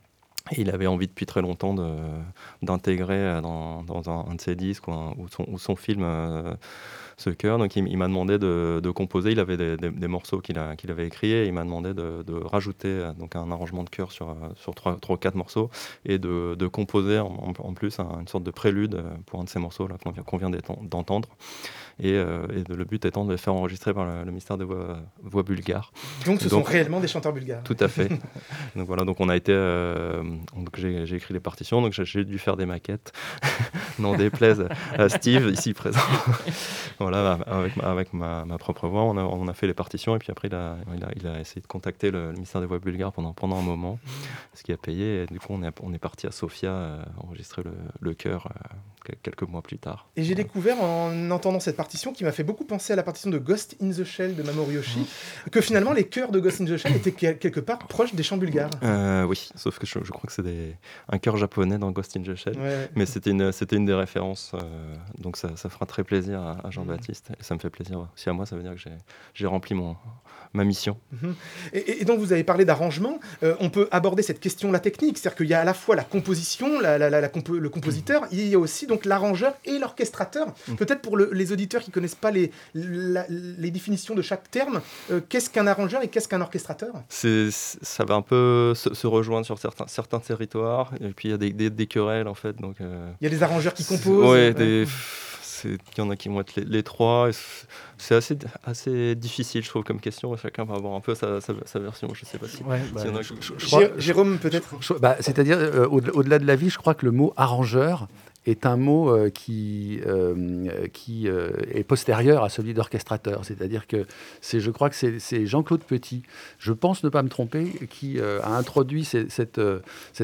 il avait envie depuis très longtemps d'intégrer euh, dans, un, de ses disques ou, son, film ce chœur. Donc il, m'a demandé de, composer. Il avait des, morceaux qu'il avait écrits et il m'a demandé de, rajouter euh, donc un arrangement de chœur sur, euh, sur trois, trois ou quatre morceaux et de, composer en, plus un- une sorte de prélude euh, pour un de ces morceaux qu'on vient, d'entendre. Et, euh, et le but étant de les faire enregistrer par le, le mystère des voix, voix bulgares. Donc ce sont réellement des chanteurs bulgares. Tout à fait. donc voilà, donc on a été, euh, donc j'ai écrit les partitions, donc j'ai- dû faire des maquettes, n'en déplaise à Steve ici présent. voilà, avec, ma, avec ma, ma propre voix, on a, on a fait les partitions et puis après il a, il a, il a essayé de contacter le, le mystère des voix bulgares pendant, pendant un moment, ce qui a payé. Et du coup, on est, on est parti à Sofia euh, enregistrer le, le chœur euh, que- quelques mois plus tard. Et j'ai découvert en entendant cette partition qui m'a fait beaucoup penser à la partition de Ghost in the Shell de Mamoru Oshii, que finalement les chœurs de Ghost in the Shell étaient quel- quelque part proches des chants bulgares. Euh, oui, sauf que je, je crois que c'est des- un chœur japonais dans Ghost in the Shell. Ouais. Mais c'était une, c'était une des références. euh, donc ça, ça fera très plaisir à, à Jean-Baptiste. Et ça me fait plaisir aussi à moi. Ça veut dire que j'ai, j'ai rempli mon, ma mission. Mhm. Et, donc vous avez parlé d'arrangement. Euh, on peut aborder cette question-là technique, c'est-à-dire qu'il y a à la fois la composition, la- la- la- la compo- le compositeur, il y a aussi donc l'arrangeur et l'orchestrateur. Peut-être pour le- les auditeurs qui connaissent pas les, définitions de chaque terme, euh, qu'est-ce qu'un arrangeur et qu'est-ce qu'un orchestrateur? Ça va un peu se, se rejoindre sur certains, certains territoires. Et puis il y a des, des, des querelles en fait. Donc, euh, Il y a des arrangeurs qui composent. Ouais, des- c'est- il y en a qui vont être les, les trois. c'est- assez, assez difficile, je trouve, comme question. Chacun va avoir un peu sa, sa, sa version. Je sais pas si. Ouais, s'il y en a qui- je- je crois- Jé- Jérôme, peut-être? bah, C'est-à-dire, euh, au- au-delà de la vie, je crois que le mot arrangeur est un mot euh, qui, euh, euh, est postérieur à celui d'orchestrateur. C'est-à-dire que c'est, je crois que c'est, Jean-Claude Petit, je pense ne pas me tromper, qui a introduit cette,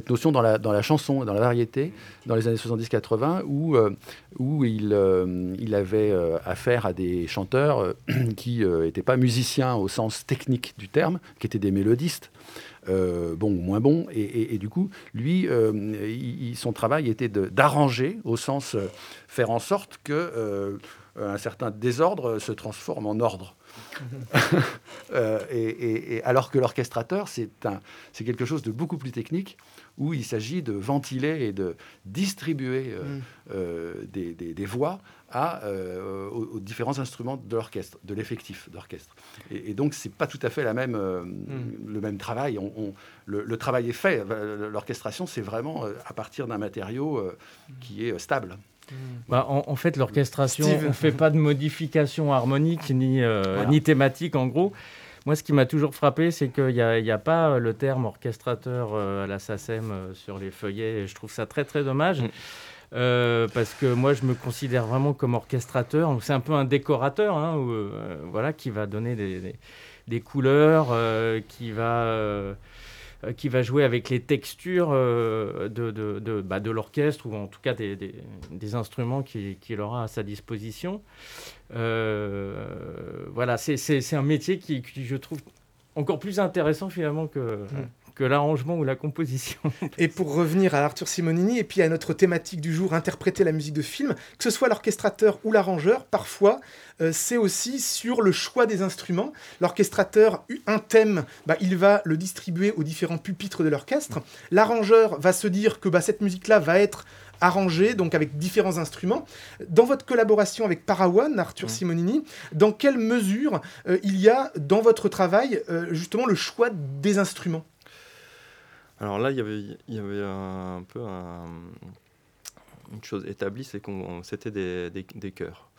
notion dans la, dans la chanson, dans la variété, dans les années 70-80, où, où il, il avait affaire à des chanteurs qui n'étaient pas musiciens au sens technique du terme, qui étaient des mélodistes euh, bon ou moins bon. Et, et- et du coup, lui, euh, il- son travail était d'arranger, au sens euh, faire en sorte que un certain désordre se transforme en ordre. Et, et- alors que l'orchestrateur, c'est quelque chose de beaucoup plus technique, où il s'agit de ventiler et de distribuer euh, Mm. euh, des, des- des voix à, euh, aux, aux différents instruments de l'orchestre, de l'effectif d'orchestre. Et, et donc, c'est pas tout à fait la même, euh, le même travail. On- on- le, le travail est fait. L'orchestration, c'est vraiment à partir d'un matériau euh, qui est stable. Bah, en, en fait, l'orchestration, on ne fait pas de modification harmonique ni, euh, Voilà. ni thématique, en gros. Moi, ce qui m'a toujours frappé, c'est qu'il n'y a, il y a pas euh, le terme orchestrateur euh, à la SACEM euh, sur les feuillets. Et je trouve ça très, très dommage. Mm. Euh, parce que moi, je me considère vraiment comme orchestrateur. C'est un peu un décorateur, hein, où, euh, voilà, qui va donner des, des- des couleurs, euh, qui va... euh, qui va jouer avec les textures euh, de, de, bah, de l'orchestre ou en tout cas des, des, instruments qu'il aura à sa disposition. Euh, voilà, c'est- un métier qui, je trouve, encore plus intéressant finalement que, que l'arrangement ou la composition. Et pour revenir à Arthur Simonini et puis à notre thématique du jour, interpréter la musique de film, que ce soit l'orchestrateur ou l'arrangeur, parfois euh, c'est aussi sur le choix des instruments. L'orchestrateur, eu un thème, bah, il va le distribuer aux différents pupitres de l'orchestre. L'arrangeur va se dire que bah, cette musique-là va être arrangée, donc avec différents instruments. Dans votre collaboration avec Parawan, Arthur Simonini, dans quelle mesure euh, il y a dans votre travail euh, justement le choix des instruments? Alors là, il y avait, il y avait un, peu un- une chose établie, c'est qu'on c'était des, des, des chœurs.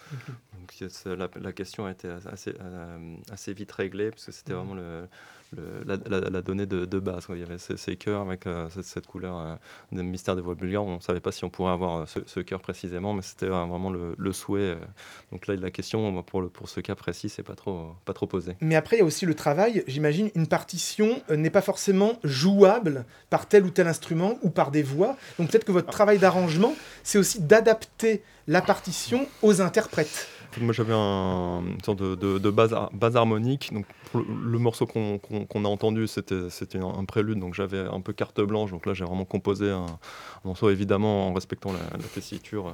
Donc la, la question a été assez, euh, assez vite réglée, parce que c'était Mhm. vraiment le, le- la, la- la donnée de, de base. quoi. Il y avait ces, ces cœurs avec euh, cette, cette couleur euh, de mystère des voix bulgares. On ne savait pas si on pourrait avoir euh, ce, ce cœur précisément, mais c'était euh, vraiment le, le souhait. euh. Donc là, la question pour, le, pour ce cas précis, c'est pas trop, pas trop posée. Mais après, il y a aussi le travail. J'imagine une partition euh, n'est pas forcément jouable par tel ou tel instrument ou par des voix. Donc peut-être que votre travail d'arrangement, c'est aussi d'adapter la partition aux interprètes. Moi, j'avais un, une sorte de, de- de base, base harmonique. Donc, le, morceau qu'on a entendu, c'était un, prélude. Donc, j'avais un peu carte blanche. Donc là, j'ai vraiment composé un, morceau, évidemment, en respectant la, tessiture, euh,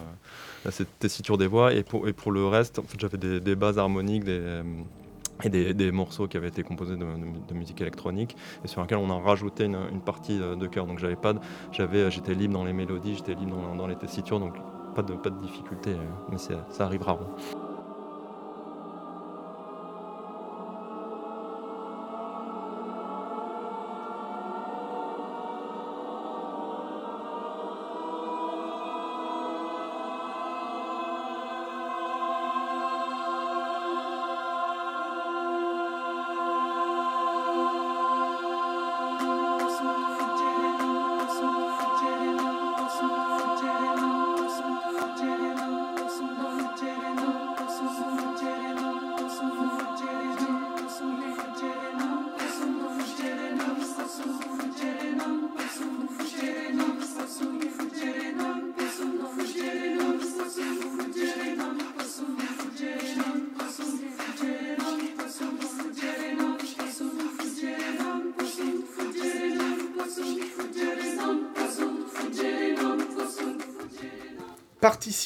la tessiture des voix. Et pour, le reste, en fait, j'avais des, bases harmoniques, euh, et des, morceaux qui avaient été composés de, musique électronique et sur lesquels on a rajouté une, partie euh, de chœur. Donc, j'avais pas, j'avais, j'étais libre dans les mélodies, j'étais libre dans, les tessitures. Donc, pas de, pas de difficulté, euh, mais ça arrive rarement.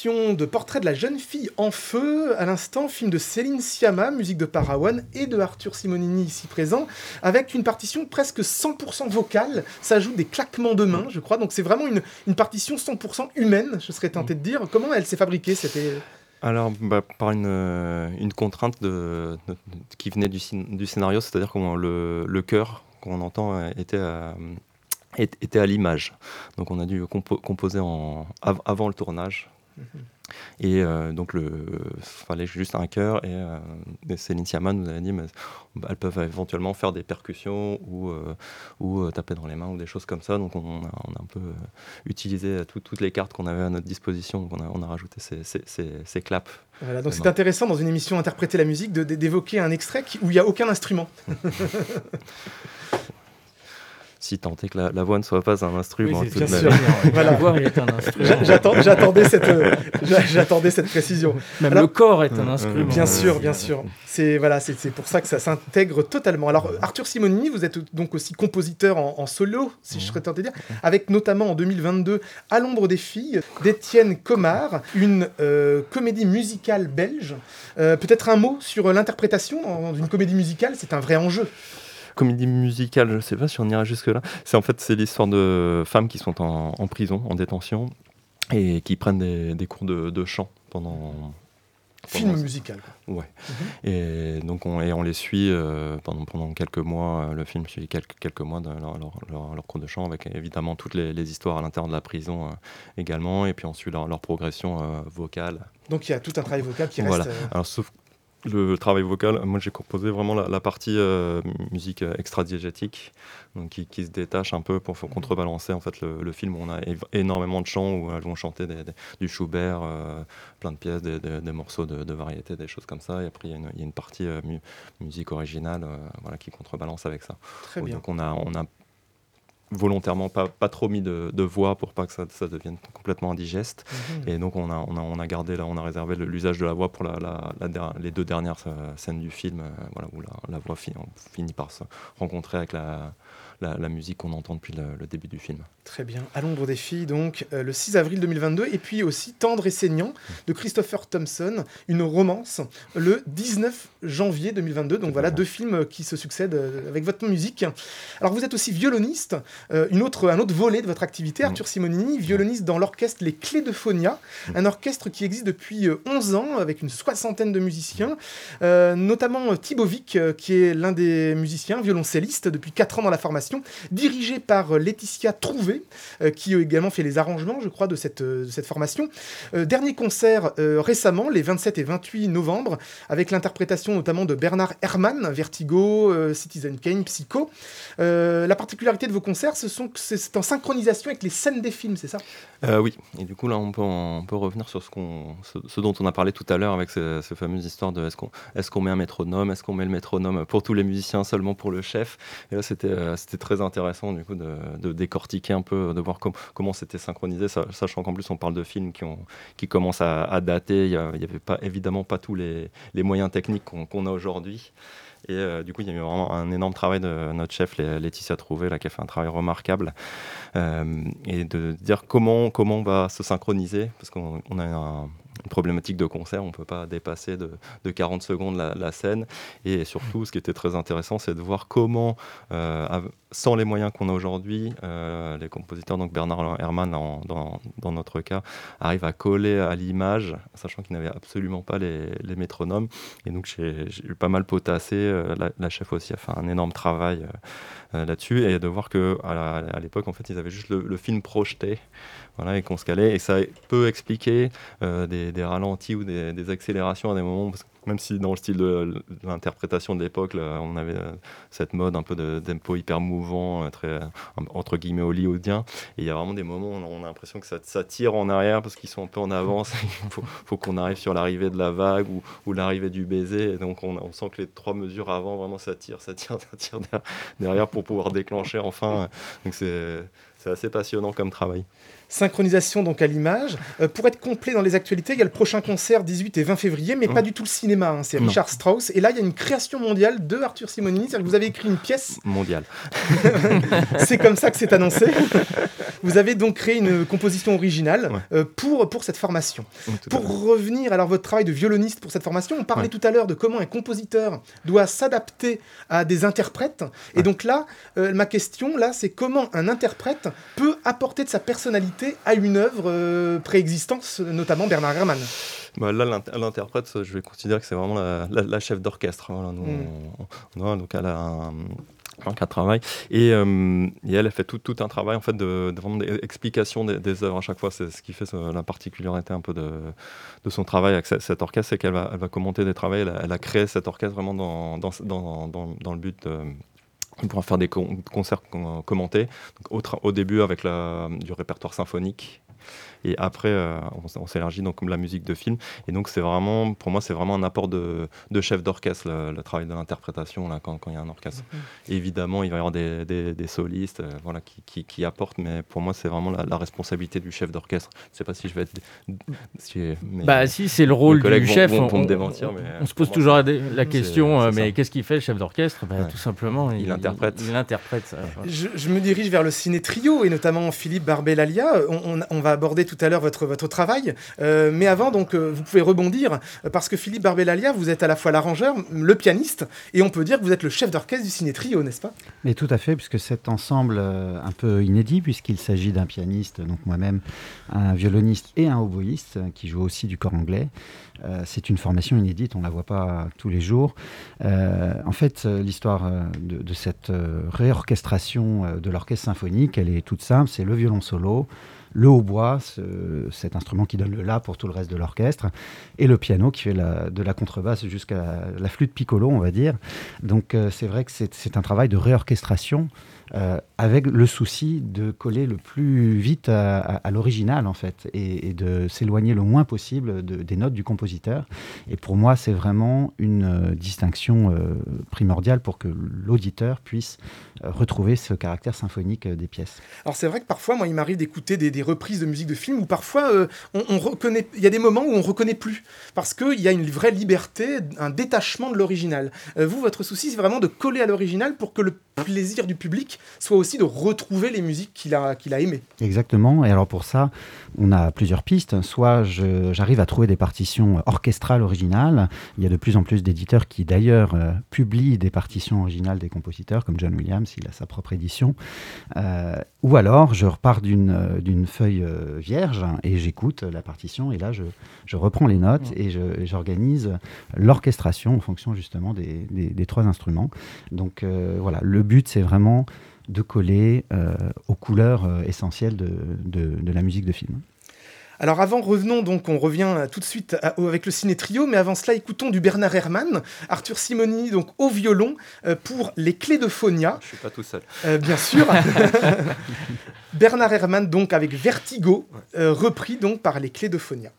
De Portrait de la jeune fille en feu, à l'instant, film de Céline Sciamma, musique de Parawan et de Arthur Simonini ici présent, avec une partition presque 100% vocale, ça des claquements de mains, je crois, donc c'est vraiment une, une partition 100% humaine, je serais tenté de dire. Comment elle s'est fabriquée C'était? Alors, bah, par une, euh, une contrainte de, qui venait du, du scénario, c'est-à-dire que le, le chœur qu'on entend euh, était à, était à l'image. Donc, on a dû compo- composer en, av- avant le tournage. Et euh, donc, il fallait juste un chœur. Et, euh, et Céline Sciamma nous avait dit mais, elles peuvent éventuellement faire des percussions ou, euh, ou taper dans les mains ou des choses comme ça. Donc, on a, on a un peu utilisé tout- toutes les cartes qu'on avait à notre disposition. Donc, on a, on a rajouté ces, ces, ces- ces claps. Voilà, donc c'est intéressant dans une émission Interpréter la musique d'évoquer un extrait qui- où il n'y a aucun instrument. Si tant est que la, la voix ne soit pas un instrument. Oui, tout c'est de bien même. sûr. La voix est un instrument. J'a- j'attends- J'attendais cette, euh, j'a- j'attendais cette précision. Même le corps est un instrument. Bien sûr, aussi, bien sûr. C'est voilà, c'est c'est pour ça que ça s'intègre totalement. Alors Arthur Simonini, vous êtes donc aussi compositeur en, en solo, si je serais tenté de dire, avec notamment en 2022 À l'ombre des filles d'Étienne Comard, une euh, comédie musicale belge. Euh, Peut-être un mot sur l'interprétation dans une comédie musicale, c'est un vrai enjeu. Comédie musicale, je ne sais pas si on ira jusque-là. C'est en fait c'est l'histoire de femmes qui sont en, en prison, en détention, et qui prennent des, des cours de, de chant pendant. Film musical. Ouais. Et donc on, et on les suit euh, pendant, pendant quelques mois. euh, Le film suit quelques, quelques mois de leur, leur- leur- leur cours de chant, avec évidemment toutes les, les histoires à l'intérieur de la prison euh, également, et puis on suit leur, progression vocale. Donc il y a tout un travail vocal qui Voilà. reste. Alors, sauf le travail vocal, moi j'ai composé vraiment la, la partie euh, musique euh, extra-diégétique, donc qui, qui se détache un peu pour contrebalancer en fait le, le film. où On a énormément de chants où elles vont chanter des- des- du Schubert, euh, plein de pièces, des, morceaux de, de variété, des choses comme ça. Et après il y a une, il y a une partie euh, mu- musique originale, euh, voilà, qui contrebalance avec ça. Très bien. Donc on a, on a volontairement pas, pas trop mis de, de voix pour pas que ça, ça devienne complètement indigeste. Mhm. Et donc on a, on a, on a gardé, là, on a réservé l'usage de la voix pour la, la- la der- les deux dernières euh, scènes du film, euh, voilà, où la, voix fi- on finit par se rencontrer avec la, musique qu'on entend depuis le, le début du film. Très bien. À l'ombre des filles, donc, euh, le 6 avril 2022. Et puis aussi Tendre et saignant de Christopher Thompson, une romance, le 19 janvier 2022. Donc voilà, deux films qui se succèdent euh, avec votre musique. Alors vous êtes aussi violoniste. euh, une autre, un autre volet de votre activité, Arthur Simonini, violoniste dans l'orchestre Les Clés de Phonia, un orchestre qui existe depuis euh, 11 ans avec une soixantaine de musiciens, notamment Thibaut Vic, euh, qui est l'un des musiciens, violoncelliste depuis 4 ans dans la formation, dirigé par Laetitia Trouvé, euh, qui a également fait les arrangements, je crois, de cette, euh, formation. Euh, dernier concert récemment, les 27 et 28 novembre, avec l'interprétation notamment de Bernard Herrmann, Vertigo, Citizen Kane, Psycho. La particularité de vos concerts, ce sont que c'est- en synchronisation avec les scènes des films, c'est ça? Oui, et du coup là on peut, revenir sur ce, ce, ce dont on a parlé tout à l'heure avec ces, ces fameuses histoires de est-ce qu'on, met un métronome, est-ce qu'on met le métronome pour tous les musiciens, seulement pour le chef? Et là c'était, c'était très intéressant du coup de, de décortiquer un peu, de voir com- comment c'était synchronisé, sa- sachant qu'en plus on parle de films qui, ont, qui commencent à, dater, il n'y avait pas, évidemment pas tous les, moyens techniques qu'on, a aujourd'hui. Et euh, du coup, il y a eu vraiment un énorme travail de notre chef, Laetitia Trouvé, là, qui a fait un travail remarquable. Euh, et de dire comment, comment on va se synchroniser, parce qu'on on a un- une problématique de concert, on ne peut pas dépasser de, de 40 secondes la, scène. Et surtout, ce qui était très intéressant, c'est de voir comment, euh, sans les moyens qu'on a aujourd'hui, euh, les compositeurs, donc Bernard Herrmann dans, notre cas, arrivent à coller à l'image, sachant qu'ils n'avaient absolument pas les, métronomes. Et donc, j'ai eu pas mal potassé. euh, la, chef aussi a fait un énorme travail euh, là-dessus. Et de voir que à l'époque, en fait, ils avaient juste le, film projeté. Voilà, et qu'on se calait. Et ça peut expliquer des, des ralentis ou des, accélérations à des moments. Même si dans le style de, l'interprétation de l'époque, on avait euh, cette mode un peu de tempo hyper mouvant, euh, très, euh, entre guillemets hollywoodien. Et il y a vraiment des moments où on a l'impression que ça, ça tire en arrière parce qu'ils sont un peu en avance. Il faut, faut qu'on arrive sur l'arrivée de la vague ou, ou l'arrivée du baiser. Et donc on, on sent que les trois mesures avant, vraiment, ça tire, ça tire, ça tire derrière, pour pouvoir déclencher enfin. Donc c'est assez passionnant comme travail. Synchronisation donc à l'image. Euh, pour être complet dans les actualités, il y a le prochain concert 18 et 20 février, mais pas du tout le cinéma. hein, c'est. Richard Strauss. Et là, il y a une création mondiale de Arthur Simonini. C'est-à-dire que vous avez écrit une pièce. Mondial. c'est comme ça que c'est annoncé. vous avez donc créé une composition originale euh, pour, pour cette formation. Pour revenir alors votre travail de violoniste pour cette formation, on parlait tout à l'heure de comment un compositeur doit s'adapter à des interprètes. Et donc là, euh, ma question là, c'est comment un interprète peut apporter de sa personnalité à une œuvre euh, préexistante, notamment Bernard Herrmann. Bah, là, l'int- l'interprète, je vais considérer que c'est vraiment la, la- la chef d'orchestre. Voilà, nous, Mm. on- on a- donc elle a un, un cas de travail. Et, euh, et elle a fait tout, tout un travail en fait, de, de vraiment d'explication des, des œuvres à chaque fois. C'est ce qui fait ce- la particularité un peu de, de son travail avec ce- cet orchestre, c'est qu'elle va, elle va commenter des travaux. Elle a, elle a créé cet orchestre vraiment dans, dans, dans, dans- dans le but de on pourra faire des con- concerts com- commentés. Au, début avec du répertoire symphonique. Et après, euh, on, s'élargit donc comme la musique de film. Et donc, c'est vraiment, pour moi, c'est vraiment un apport de, de chef d'orchestre, le, le travail de l'interprétation, là, quand, quand il y a un orchestre. Évidemment, il va y avoir des, des- des solistes euh, voilà, qui, qui- qui apportent, mais pour moi, c'est vraiment la, la responsabilité du chef d'orchestre. Je ne sais pas si je vais être. si- mais Bah si, c'est le rôle du vont- chef. vont- on, vont me on- démentir, on- mais on se pose moi, toujours la, question, euh, mais qu'est-ce qu'il fait le chef d'orchestre? Bah, Tout simplement, Il interprète. Il, interprète ça. voilà. Je, je me dirige vers le ciné trio et notamment Philippe Barbelalia. On, on- on va aborder tout à l'heure votre, votre travail. Euh, mais avant, donc, euh, vous pouvez rebondir euh, parce que Philippe Barbelalia, vous êtes à la fois l'arrangeur, le pianiste et on peut dire que vous êtes le chef d'orchestre du ciné trio, n'est-ce pas? Mais tout à fait, puisque cet ensemble un peu inédit, puisqu'il s'agit d'un pianiste, donc moi-même, un violoniste et un oboïste, qui joue aussi du corps anglais. C'est une formation inédite, on ne la voit pas tous les jours. En fait, l'histoire de, de cette réorchestration de l'orchestre symphonique, elle est toute simple, c'est le violon solo, le hautbois, ce- cet instrument qui donne le la pour tout le reste de l'orchestre, et le piano qui fait de la contrebasse jusqu'à la, la flûte piccolo, on va dire. Donc euh, c'est vrai que c'est un travail de réorchestration euh, avec le souci de coller le plus vite à, l'original en fait et, de s'éloigner le moins possible de- des notes du compositeur. Et pour moi, c'est vraiment une euh, distinction euh, primordiale pour que l'auditeur puisse retrouver ce caractère symphonique des pièces. Alors c'est vrai que parfois, moi, il m'arrive d'écouter des, reprises de musique de film où parfois il y a des moments où on reconnaît plus parce qu'il y a une vraie liberté, un détachement de l'original. Vous, votre souci, c'est vraiment de coller à l'original pour que le plaisir du public soit aussi de retrouver les musiques qu'il a, qu'il a aimées. Exactement. Et alors pour ça, on a plusieurs pistes. Soit j'arrive à trouver des partitions orchestrales originales. Il y a de plus en plus d'éditeurs qui d'ailleurs euh, publient des partitions originales des compositeurs, comme John Williams, il a sa propre édition. Euh, ou alors je repars d'une euh, d'une feuille euh, vierge et j'écoute la partition et là je, je reprends les notes et j'organise l'orchestration en fonction justement des, des- des trois instruments. Donc euh, voilà, le but c'est vraiment de coller euh, aux couleurs euh, essentielles de, de- de la musique de film. Alors avant, revenons donc, on revient euh, tout de suite à- avec le ciné trio, mais avant cela, écoutons du Bernard Herrmann, Arthur Simoni donc au violon euh, pour Les Clés de Phonia. Je suis pas tout seul. Euh, bien sûr. Bernard Herrmann donc avec Vertigo, euh, repris donc par Les Clés de Phonia.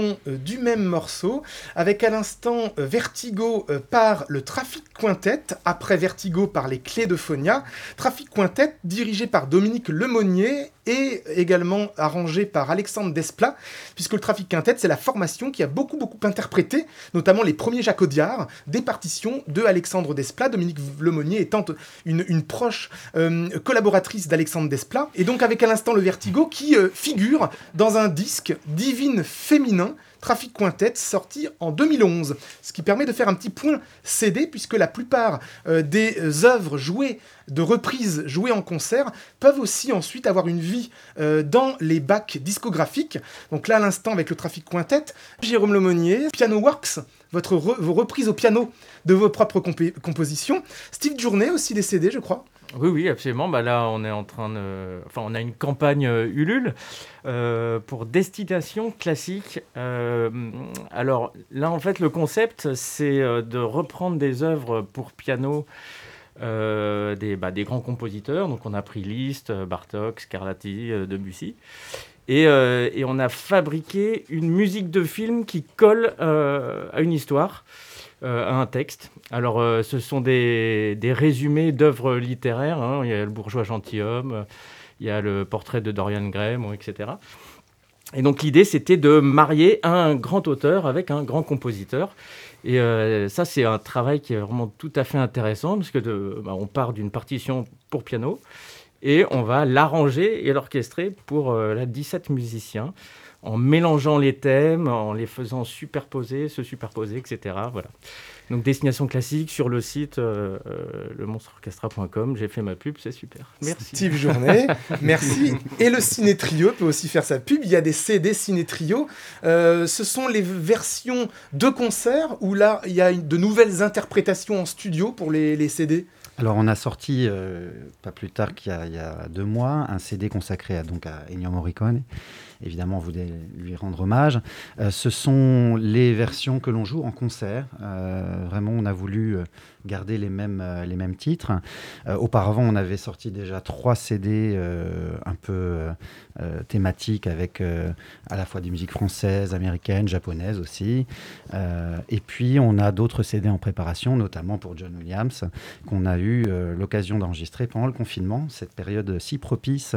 Euh, du même morceau, avec à l'instant euh, Vertigo euh, par le Traffic Quintet, après Vertigo par les Clés de Phonia. Traffic Quintet dirigé par Dominique Lemonnier et également arrangé par Alexandre Desplat, puisque le Traffic Quintet, c'est la formation qui a beaucoup, beaucoup interprété, notamment les premiers Jacques Audiard, des partitions de Alexandre Desplat, Dominique Lemonnier étant une, une proche euh, collaboratrice d'Alexandre Desplat, et donc avec à l'instant le Vertigo qui euh, figure dans un disque Divine Féminin, Traffic Quintet, sorti en 2011. Ce qui permet de faire un petit point CD, puisque la plupart euh, des euh, œuvres jouées, de reprises jouées en concert, peuvent aussi ensuite avoir une vie euh, dans les bacs discographiques. Donc là, à l'instant, avec le Traffic Quintet, Jérôme Lemonnier, Piano Works, vos reprises au piano de vos propres compositions. Steve Journey aussi CD, je crois. Oui, oui, absolument. Bah là, on est en train. Enfin, on a une campagne euh, Ulule euh, pour destination classique. Euh, alors là, en fait, le concept, c'est de reprendre des œuvres pour piano. des, bah, des grands compositeurs, donc on a pris Liszt, Bartok, Scarlatti, Debussy, et, et on a fabriqué une musique de film qui colle à une histoire à un texte. Alors, euh, ce sont des, des résumés d'œuvres littéraires. hein. Il y a le bourgeois gentilhomme, euh, il y a le portrait de Dorian Gray, etc. Et donc, l'idée, c'était de marier un grand auteur avec un grand compositeur. Et euh, ça, c'est un travail qui est vraiment tout à fait intéressant, parce que bah, on part d'une partition pour piano et on va l'arranger et l'orchestrer pour euh, là, 17 musiciens en mélangeant les thèmes, en les faisant superposer, se superposer, etc. Voilà. Donc destination classique sur le site euh, euh, lemonstre-orchestra.com. J'ai fait ma pub, c'est super. Merci. Steve Journet, merci. Et le Ciné Trio peut aussi faire sa pub. Il y a des CD Ciné Trio. Euh, ce sont les versions de concert où là, il y a une- de nouvelles interprétations en studio pour les, les CD. Alors on a sorti, euh, pas plus tard qu'il y, y a deux mois, un CD consacré à, donc à Ennio Morricone. Évidemment, on voulait lui rendre hommage. Euh, ce sont les versions que l'on joue en concert. Euh, vraiment, on a voulu euh, garder les mêmes, les mêmes titres. Auparavant, on avait sorti déjà trois CD un peu thématiques avec à la fois des musiques françaises, américaines, japonaises aussi. Et puis, on a d'autres CD en préparation, notamment pour John Williams, qu'on a eu l'occasion d'enregistrer pendant le confinement, cette période si propice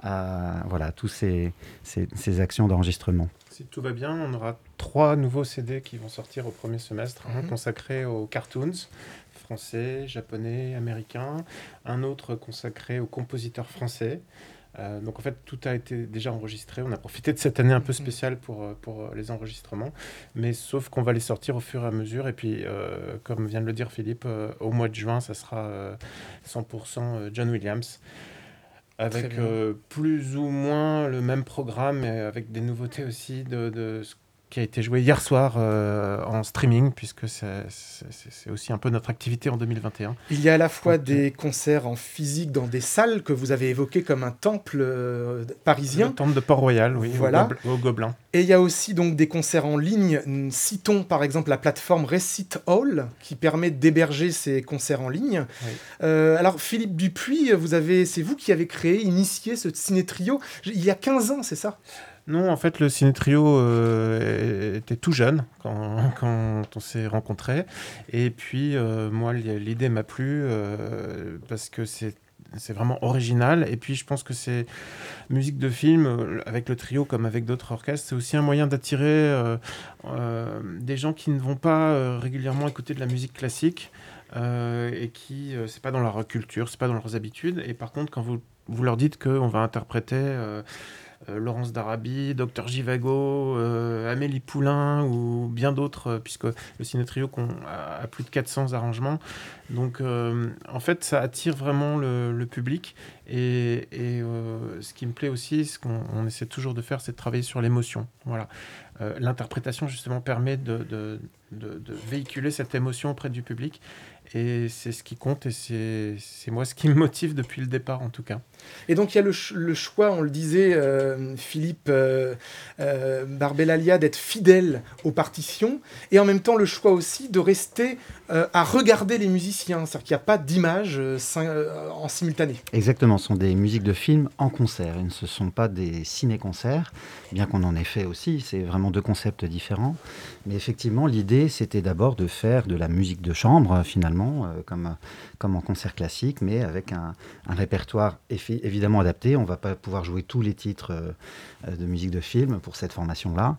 à voilà, tous ces, ces- ces actions d'enregistrement. Si tout va bien, on aura trois nouveaux CD qui vont sortir au premier semestre, un Mhm. consacré aux cartoons français, japonais, américains, un autre consacré aux compositeurs français. Euh, donc en fait, tout a été déjà enregistré. On a profité de cette année un peu spéciale pour, euh, pour euh, les enregistrements, mais sauf qu'on va les sortir au fur et à mesure. Et puis, euh, comme vient de le dire Philippe, euh, au mois de juin, ça sera euh, 100% John Williams avec euh, plus ou moins le même programme, mais avec des nouveautés aussi de, de ce qui a été joué hier soir euh, en streaming, puisque c'est aussi un peu notre activité en 2021. Il y a à la fois des concerts en physique dans des salles que vous avez évoquées comme un temple euh, parisien. Le temple de Port-Royal, oui, au Voilà. Au Gobelin. Et il y a aussi donc des concerts en ligne. Citons par exemple la plateforme Recite Hall qui permet d'héberger ces concerts en ligne. Oui. Euh, alors Philippe Dupuis, vous avez, c'est vous qui avez créé, initié ce ciné trio il y a 15 ans, c'est ça? Non, en fait, le Ciné Trio euh, était tout jeune quand, quand on s'est rencontrés. Et puis, euh, moi, li- l'idée m'a plu euh, parce que c'est c'est vraiment original. Et puis, je pense que c'est musique de film, avec le trio comme avec d'autres orchestres, c'est aussi un moyen d'attirer des gens qui ne vont pas régulièrement écouter de la musique classique. et qui, c'est pas dans leur culture, c'est pas dans leurs habitudes. Et par contre, quand vous, vous leur dites qu'on va interpréter Laurence d'Arabie, Docteur Givago, euh, Amélie Poulain ou bien d'autres, euh, puisque le Ciné Trio a, plus de 400 arrangements. Donc, euh, en fait, ça attire vraiment le, public. Et, euh, ce qui me plaît aussi, ce qu'on on essaie toujours de faire, c'est de travailler sur l'émotion. Voilà. Euh, L'interprétation, justement, permet de, véhiculer cette émotion auprès du public. Et c'est ce qui compte et c'est moi ce qui me motive depuis le départ, en tout cas. Et donc il y a le, ch- le choix, on le disait, euh, Philippe euh, euh, Barbellalia, d'être fidèle aux partitions, et en même temps le choix aussi de rester euh, à regarder les musiciens, c'est-à-dire qu'il n'y a pas d'image en simultané. Exactement, ce sont des musiques de film en concert. Et ce ne sont pas des ciné-concerts, bien qu'on en ait fait aussi. C'est vraiment deux concepts différents. Mais effectivement, l'idée, c'était d'abord de faire de la musique de chambre, finalement, comme, comme en concert classique, mais avec un, un répertoire évidemment adapté. On ne va pas pouvoir jouer tous les titres euh, de musique de film pour cette formation-là.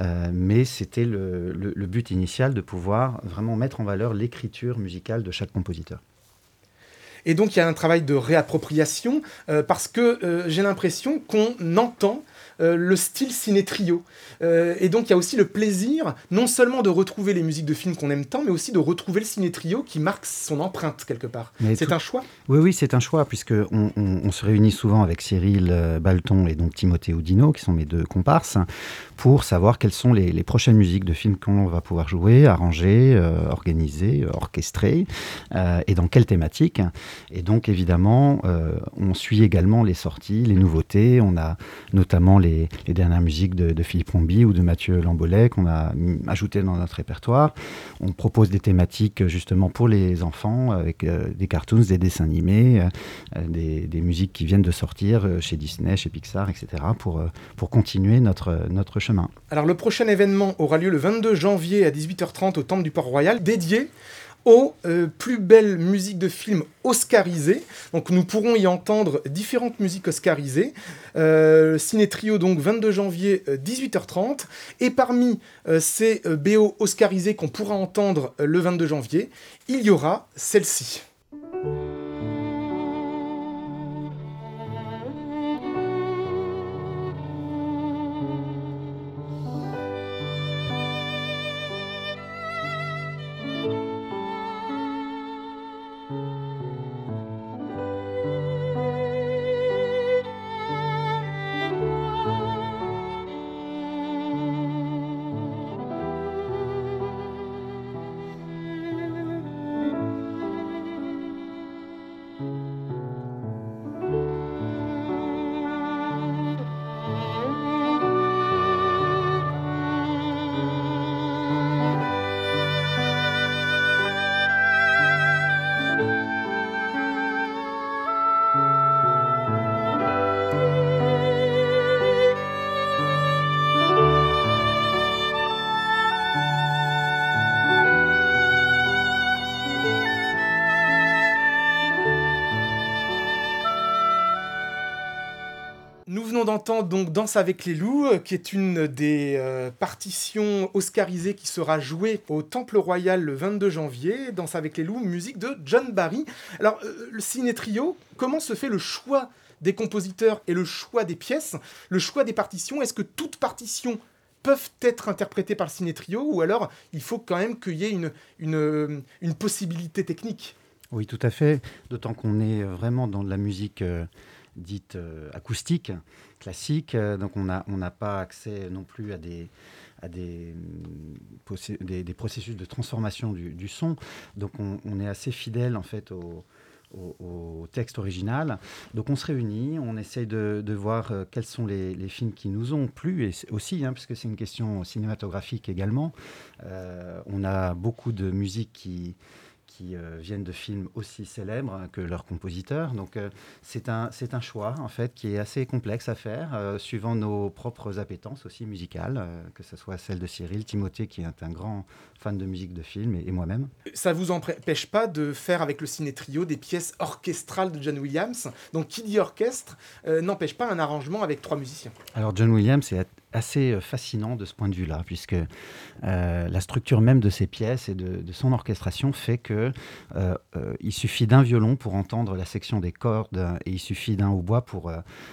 Euh, mais c'était le, but initial de pouvoir vraiment mettre en valeur l'écriture musicale de chaque compositeur. Et donc il y a un travail de réappropriation, euh, parce que j'ai l'impression qu'on entend euh, le style ciné-trio. Euh, et donc il y a aussi le plaisir, non seulement de retrouver les musiques de films qu'on aime tant, mais aussi de retrouver le ciné-trio qui marque son empreinte quelque part. Mais C'est tout- un choix? Oui, oui, c'est un choix, puisque on, on- on se réunit souvent avec Cyril euh, Balton et donc Timothée Oudino, qui sont mes deux comparses, pour savoir quelles sont les, les prochaines musiques de films qu'on va pouvoir jouer, arranger, euh, organiser, orchestrer, et dans quelle thématique. Et donc, évidemment, on suit également les sorties, les nouveautés. On a notamment les, les dernières musiques de, Philippe Rombi ou de Mathieu Lambolet qu'on a ajoutées dans notre répertoire. On propose des thématiques justement pour les enfants avec euh, des cartoons, des dessins animés, euh, des, des musiques qui viennent de sortir euh, chez Disney, chez Pixar, etc. pour, pour continuer notre, notre chemin. Alors le prochain événement aura lieu le 22 janvier à 18h30 au Temple du Port-Royal, dédié aux euh, plus belles musiques de films oscarisées. Donc nous pourrons y entendre différentes musiques oscarisées. Euh, Ciné Trio donc 22 janvier euh, 18h30. Et parmi euh, ces euh, BO oscarisés qu'on pourra entendre euh, le 22 janvier, il y aura celle-ci. Venons d'entendre donc Danse avec les loups, euh, qui est une des euh, partitions oscarisées qui sera jouée au Temple Royal le 22 janvier. Danse avec les loups, musique de John Barry. Alors, euh, le ciné trio, comment se fait le choix des compositeurs et le choix des pièces, le choix des partitions? Est-ce que toutes partitions peuvent être interprétées par le ciné trio ou alors il faut quand même qu'il y ait une, une, possibilité technique? Oui, tout à fait. D'autant qu'on est vraiment dans de la musique dite acoustique, classique. Euh, donc on n'a pas accès non plus à des des processus de transformation du, son. Donc on, est assez fidèle en fait au, texte original. Donc on se réunit, on essaye de, voir euh, quels sont les, films qui nous ont plu, et aussi, hein, puisque c'est une question cinématographique également. Euh, on a beaucoup de musiques qui, qui euh, viennent de films aussi célèbres que leurs compositeurs. Donc euh, c'est un, un choix en fait qui est assez complexe à faire, euh, suivant nos propres appétences aussi musicales, que ce soit celle de Cyril, Timothée qui est un grand fan de musique de film, et, et moi-même. Ça vous empêche pas de faire avec le ciné trio des pièces orchestrales de John Williams? Donc qui dit orchestre euh, n'empêche pas un arrangement avec trois musiciens? Alors John Williams est assez euh, fascinant de ce point de vue-là, puisque euh, la structure même de ses pièces et de, son orchestration fait que euh, il suffit d'un violon pour entendre la section des cordes et il suffit d'un hautbois pour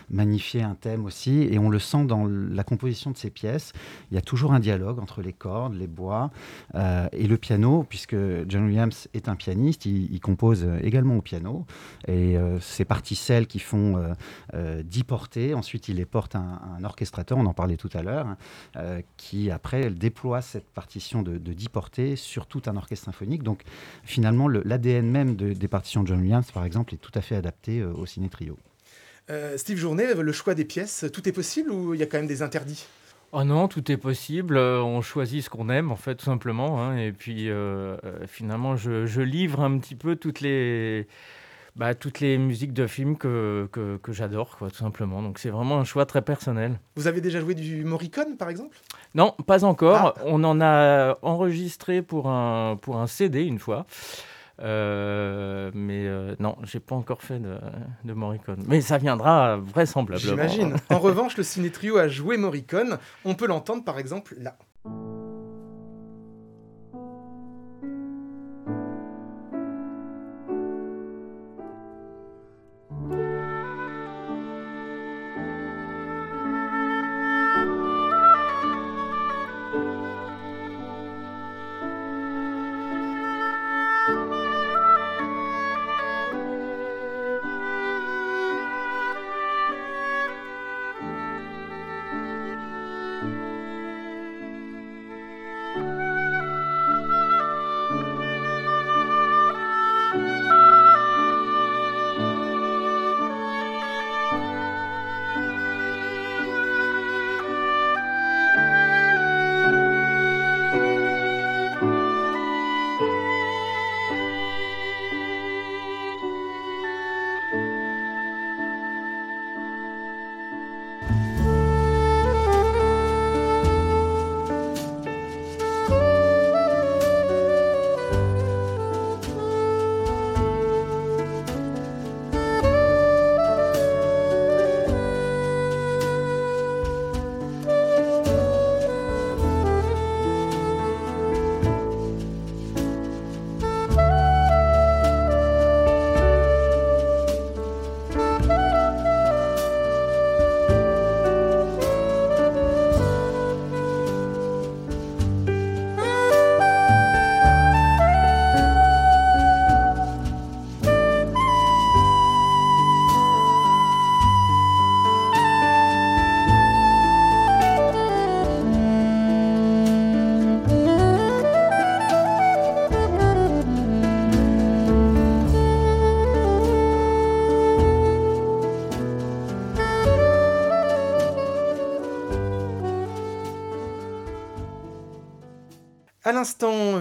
magnifier un thème aussi. Et on le sent dans la composition de ses pièces. Il y a toujours un dialogue entre les cordes, les bois et le piano, puisque John Williams est un pianiste. Il, compose également au piano. Et ces parties celles qui font 10 portées, ensuite il les porte à un, un orchestrateur, on en parlait tout à l'heure, hein, euh, qui après déploie cette partition de, de 10 portées sur tout un orchestre symphonique. Donc finalement, le- l'ADN même de- des partitions de John Williams, par exemple, est tout à fait adapté euh, au ciné trio. Euh, Steve Journet, le choix des pièces, tout est possible ou il y a quand même des interdits? Oh non, tout est possible. euh, on choisit ce qu'on aime, en fait, tout simplement. hein, et puis, euh, finalement, je, je livre un petit peu toutes les, bah, toutes les musiques de films que, que, que j'adore, quoi, tout simplement. Donc, c'est vraiment un choix très personnel. Vous avez déjà joué du Morricone, par exemple? Non, pas encore. On en a enregistré pour un, pour un CD une fois. Euh, mais euh, non, j'ai pas encore fait de, de Morricone. Mais ça viendra vraisemblablement. J'imagine. En revanche, le ciné trio a joué Morricone. On peut l'entendre par exemple là.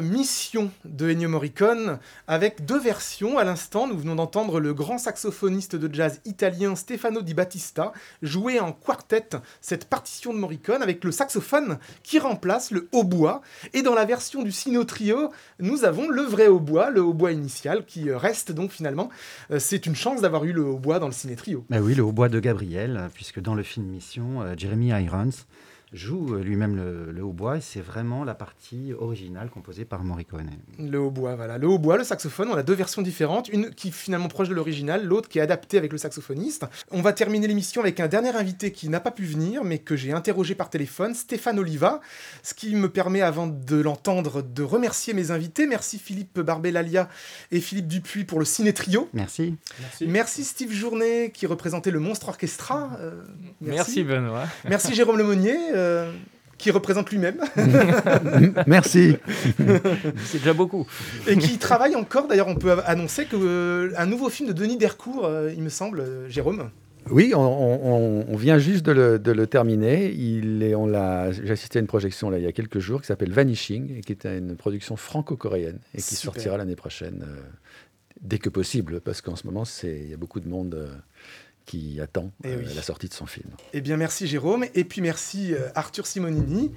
Mission de Ennio Morricone, avec deux versions. À l'instant, nous venons d'entendre le grand saxophoniste de jazz italien Stefano Di Battista jouer en quartet cette partition de Morricone avec le saxophone qui remplace le hautbois. Et dans la version du Sino Trio, nous avons le vrai hautbois, le hautbois initial, qui reste donc finalement. euh, C'est une chance d'avoir eu le hautbois dans le Ciné Trio. Bah oui, le hautbois de Gabriel, puisque dans le film Mission, euh, Jeremy Irons joue euh, lui-même le, le hautbois et c'est vraiment la partie originale composée par Morricone. Le hautbois, voilà. Le hautbois, le saxophone, on a deux versions différentes. Une qui est finalement proche de l'original, l'autre qui est adaptée avec le saxophoniste. On va terminer l'émission avec un dernier invité qui n'a pas pu venir, mais que j'ai interrogé par téléphone, Stéphane Oliva. Ce qui me permet, avant de l'entendre, de remercier mes invités. Merci Philippe Barbellalia et Philippe Dupuis pour le Ciné Trio. Merci. Merci. Steve Journet qui représentait le Monstre Orchestra. Euh, Merci, Benoît. Merci Jérôme Lemonnier. Euh, qui représente lui-même. Merci. C'est déjà beaucoup. Et qui travaille encore, d'ailleurs, on peut annoncer que euh, un nouveau film de Denis Dercourt, euh, il me semble, euh, Jérôme. Oui, on, on- on vient juste de le, de le terminer. Il est, on l'a, j'ai assisté à une projection là, il y a quelques jours qui s'appelle Vanishing, et qui est une production franco-coréenne et qui Super. sortira l'année prochaine, euh, dès que possible, parce qu'en ce moment, il y a beaucoup de monde euh, qui attend Eh euh, oui. la sortie de son film. Eh bien, merci Jérôme. Et puis merci euh, Arthur Simonini.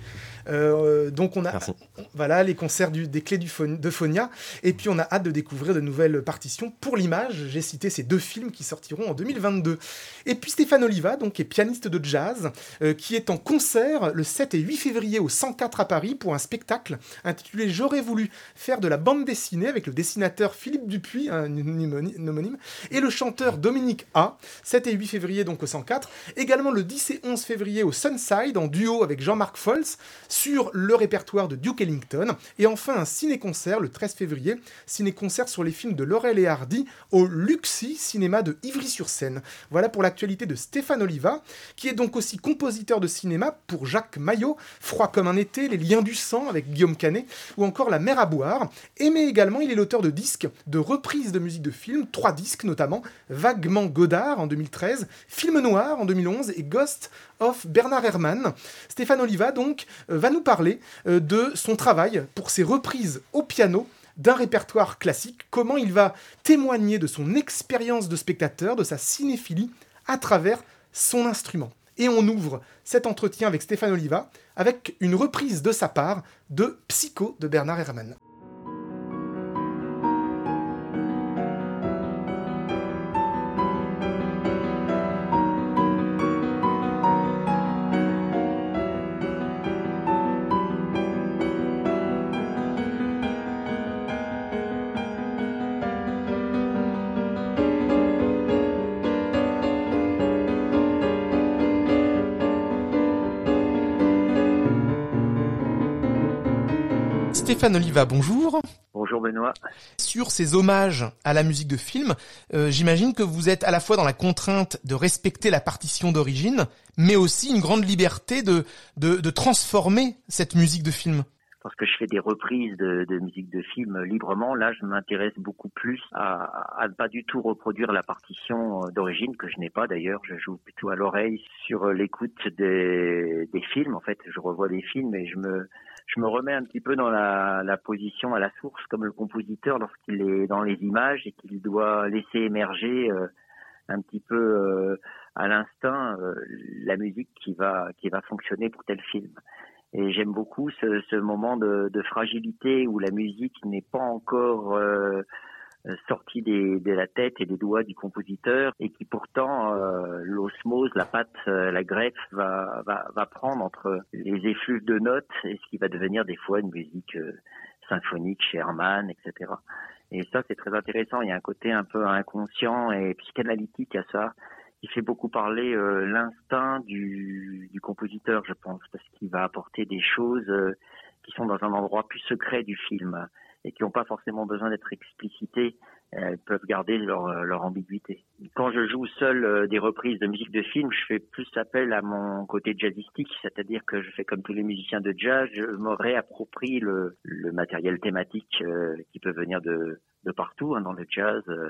Euh, donc, on a Merci. voilà, les concerts du- des clés du de Phonia. Et puis, on a hâte de découvrir de nouvelles partitions pour l'image. J'ai cité ces deux films qui sortiront en 2022. Et puis, Stéphane Oliva, donc, qui est pianiste de jazz, euh, qui est en concert le 7 et 8 février au 104 à Paris pour un spectacle intitulé J'aurais voulu faire de la bande dessinée avec le dessinateur Philippe Dupuis, un homonyme, un homonyme, et le chanteur Dominique A. 7 et 8 février donc au 104. Également le 10 et 11 février au Sunside en duo avec Jean-Marc Fols sur le répertoire de Duke Ellington. Et enfin un ciné-concert le 13 février, ciné-concert sur les films de Laurel et Hardy au Luxi Cinéma de Ivry-sur-Seine. Voilà pour l'actualité de Stéphane Oliva, qui est donc aussi compositeur de cinéma pour Jacques Maillot, Froid comme un été, Les liens du sang avec Guillaume Canet, ou encore La mer à boire. Et mais également, il est l'auteur de disques, de reprises de musique de films, trois disques notamment, Vaguement Godard en 2013, Film Noir en 2011 et Ghost of Bernard Herrmann. Stéphane Oliva, donc, euh, va nous parler euh, de son travail pour ses reprises au piano d'un répertoire classique, comment il va témoigner de son expérience de spectateur, de sa cinéphilie, à travers son instrument. Et on ouvre cet entretien avec Stéphane Oliva avec une reprise de sa part de Psycho de Bernard Herrmann. Stéphane Oliva, bonjour. Bonjour Benoît. Sur ces hommages à la musique de film, euh, j'imagine que vous êtes à la fois dans la contrainte de respecter la partition d'origine, mais aussi une grande liberté de, de, de transformer cette musique de film. Parce que je fais des reprises de, de musique de film librement, là je m'intéresse beaucoup plus à, à ne pas du tout reproduire la partition euh, d'origine, que je n'ai pas d'ailleurs, je joue plutôt à l'oreille sur euh, l'écoute des, des films. En fait, je revois des films et je me, je me remets un petit peu dans la, la position à la source, comme le compositeur lorsqu'il est dans les images et qu'il doit laisser émerger euh, un petit peu euh, à l'instinct euh, la musique qui va, qui va fonctionner pour tel film. Et j'aime beaucoup ce, ce moment de, de fragilité où la musique n'est pas encore euh, sortie des, de la tête et des doigts du compositeur et qui pourtant euh, l'osmose, la patte, euh, la greffe va, va, va prendre entre les effluves de notes et ce qui va devenir des fois une musique euh, symphonique chez Hermann, etc. Et ça, c'est très intéressant. Il y a un côté un peu inconscient et psychanalytique à ça qui fait beaucoup parler euh, l'instinct du, du compositeur, je pense, parce qu'il va apporter des choses qui sont dans un endroit plus secret du film et qui n'ont pas forcément besoin d'être explicitées. Elles peuvent garder leur, euh, leur ambiguïté. Quand je joue seul euh, des reprises de musique de film, je fais plus appel à mon côté jazzistique, c'est-à-dire que je fais comme tous les musiciens de jazz, je me réapproprie le, le matériel thématique euh, qui peut venir de, de partout hein, dans le jazz. euh,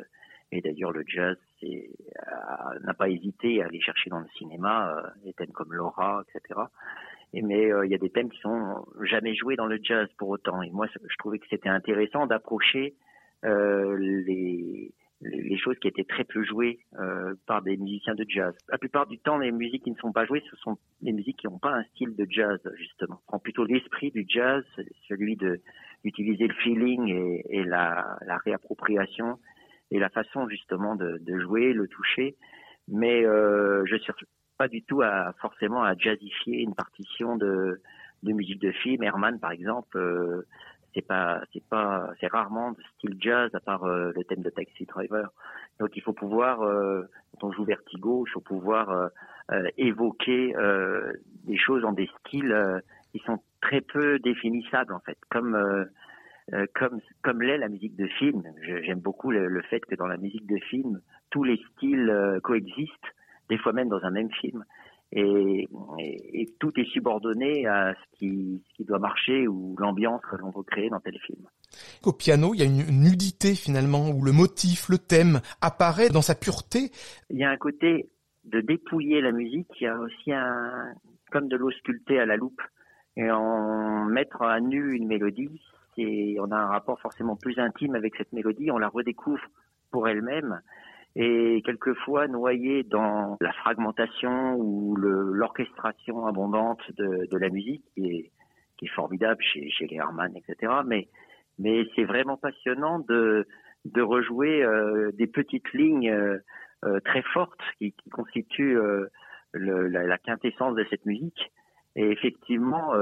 et d'ailleurs, le jazz euh, n'a pas hésité à aller chercher dans le cinéma euh, des thèmes comme Laura, etc. Et, mais euh, il y a des thèmes qui sont jamais joués dans le jazz pour autant. Et moi, je trouvais que c'était intéressant d'approcher euh, les, les choses qui étaient très peu jouées euh, par des musiciens de jazz. La plupart du temps, les musiques qui ne sont pas jouées, ce sont des musiques qui n'ont pas un style de jazz, justement. On prend plutôt l'esprit du jazz, celui d'utiliser le feeling et, et la, la, réappropriation et la façon justement de, de jouer, le toucher. Mais euh, je pas du tout à forcément à jazzifier une partition de, de musique de film. Herman, par exemple, euh, c'est pas c'est pas c'est rarement de style jazz à part euh, le thème de Taxi Driver. Donc il faut pouvoir euh, quand on joue Vertigo, il faut pouvoir euh, euh évoquer euh, des choses en des styles qui sont très peu définissables en fait, comme comme comme l'est la musique de film. J'aime beaucoup le, le, fait que dans la musique de film, tous les styles coexistent, des fois même dans un même film et, et, et, tout est subordonné à ce qui, ce qui doit marcher ou l'ambiance que l'on veut créer dans tel film. Au piano, il y a une nudité finalement où le motif, le thème apparaît dans sa pureté. Il y a un côté de dépouiller la musique, il y a aussi un comme de l'eau sculptée à la loupe et en mettre à nu une mélodie, c'est on a un rapport forcément plus intime avec cette mélodie, on la redécouvre pour elle-même et quelquefois noyé dans la fragmentation ou l'orchestration abondante de, la musique qui est, formidable chez, les Herman, etc. Mais, mais c'est vraiment passionnant de, de rejouer euh, des petites lignes euh, euh, très fortes qui, constituent la, la, quintessence de cette musique. Et effectivement,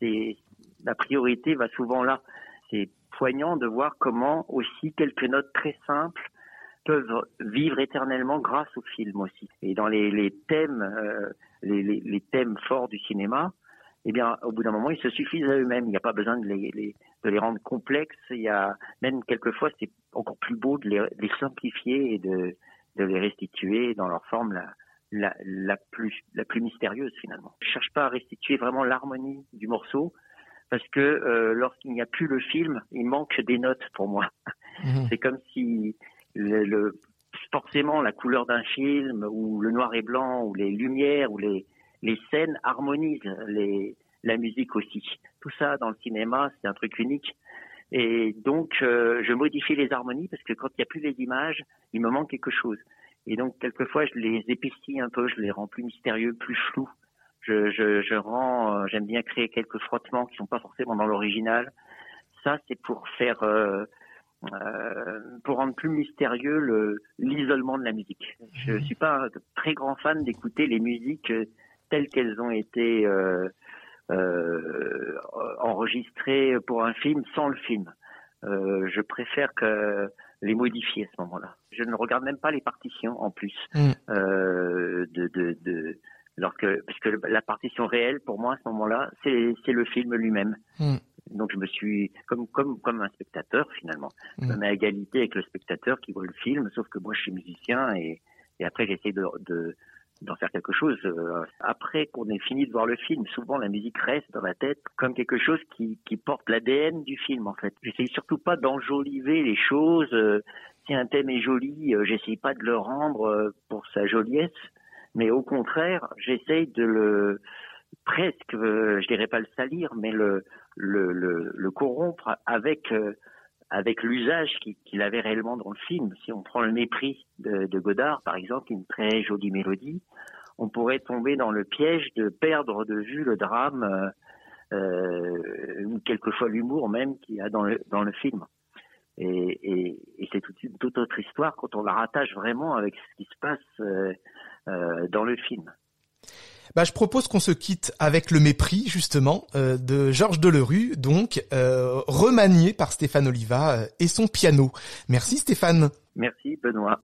c'est la priorité va souvent là. C'est poignant de voir comment aussi quelques notes très simples peuvent vivre éternellement grâce au film aussi. Et dans les, les thèmes, euh, les, les, les, thèmes forts du cinéma, eh bien, au bout d'un moment, ils se suffisent à eux-mêmes. Il n'y a pas besoin de les, les, de les rendre complexes. Il y a même quelquefois, c'est encore plus beau de les, simplifier et de, de les restituer dans leur forme la, la, la, plus, la plus mystérieuse finalement. Je cherche pas à restituer vraiment l'harmonie du morceau parce que euh, lorsqu'il n'y a plus le film, il manque des notes pour moi. Mmh. C'est comme si forcément la couleur d'un film ou le noir et blanc ou les lumières ou les, scènes harmonisent la musique aussi. Tout ça dans le cinéma, c'est un truc unique. Et donc, euh, je modifie les harmonies parce que quand il n'y a plus les images, il me manque quelque chose. Et donc, quelquefois, je les épaissis un peu, je les rends plus mystérieux, plus flous. Je, rends, euh, j'aime bien créer quelques frottements qui sont pas forcément dans l'original. Ça, c'est pour faire euh, euh, pour rendre plus mystérieux l'isolement de la musique. Je ne mhm. suis pas un très grand fan d'écouter les musiques telles qu'elles ont été euh, euh, enregistrées pour un film sans le film. Euh, je préfère que les modifier à ce moment-là. Je ne regarde même pas les partitions en plus mm. euh, de, de, de lorsque parce que la partition réelle pour moi à ce moment-là c'est le film lui-même. Mm. Donc je me suis comme comme comme un spectateur finalement, je me mets à égalité avec le spectateur qui voit le film, sauf que moi je suis musicien et, et après j'essaie de, de d'en faire quelque chose. Euh, après qu'on ait fini de voir le film, souvent la musique reste dans la tête comme quelque chose qui, qui porte l'ADN du film en fait. J'essaye surtout pas d'enjoliver les choses. Euh, si un thème est joli, euh, j'essaye pas de le rendre pour sa joliesse, mais au contraire, j'essaye de le presque, je dirais pas le salir, mais le corrompre avec euh, avec l'usage qu'il avait réellement dans le film. Si on prend le mépris de, Godard, par exemple, une très jolie mélodie, on pourrait tomber dans le piège de perdre de vue le drame euh, euh ou quelquefois l'humour même qu'il y a dans le, film. Et, c'est toute une toute autre histoire quand on la rattache vraiment avec ce qui se passe euh, euh dans le film. Bah, je propose qu'on se quitte avec le mépris justement euh, de Georges Delerue, donc euh, remanié par Stéphane Oliva euh, et son piano. Merci Stéphane. Merci Benoît.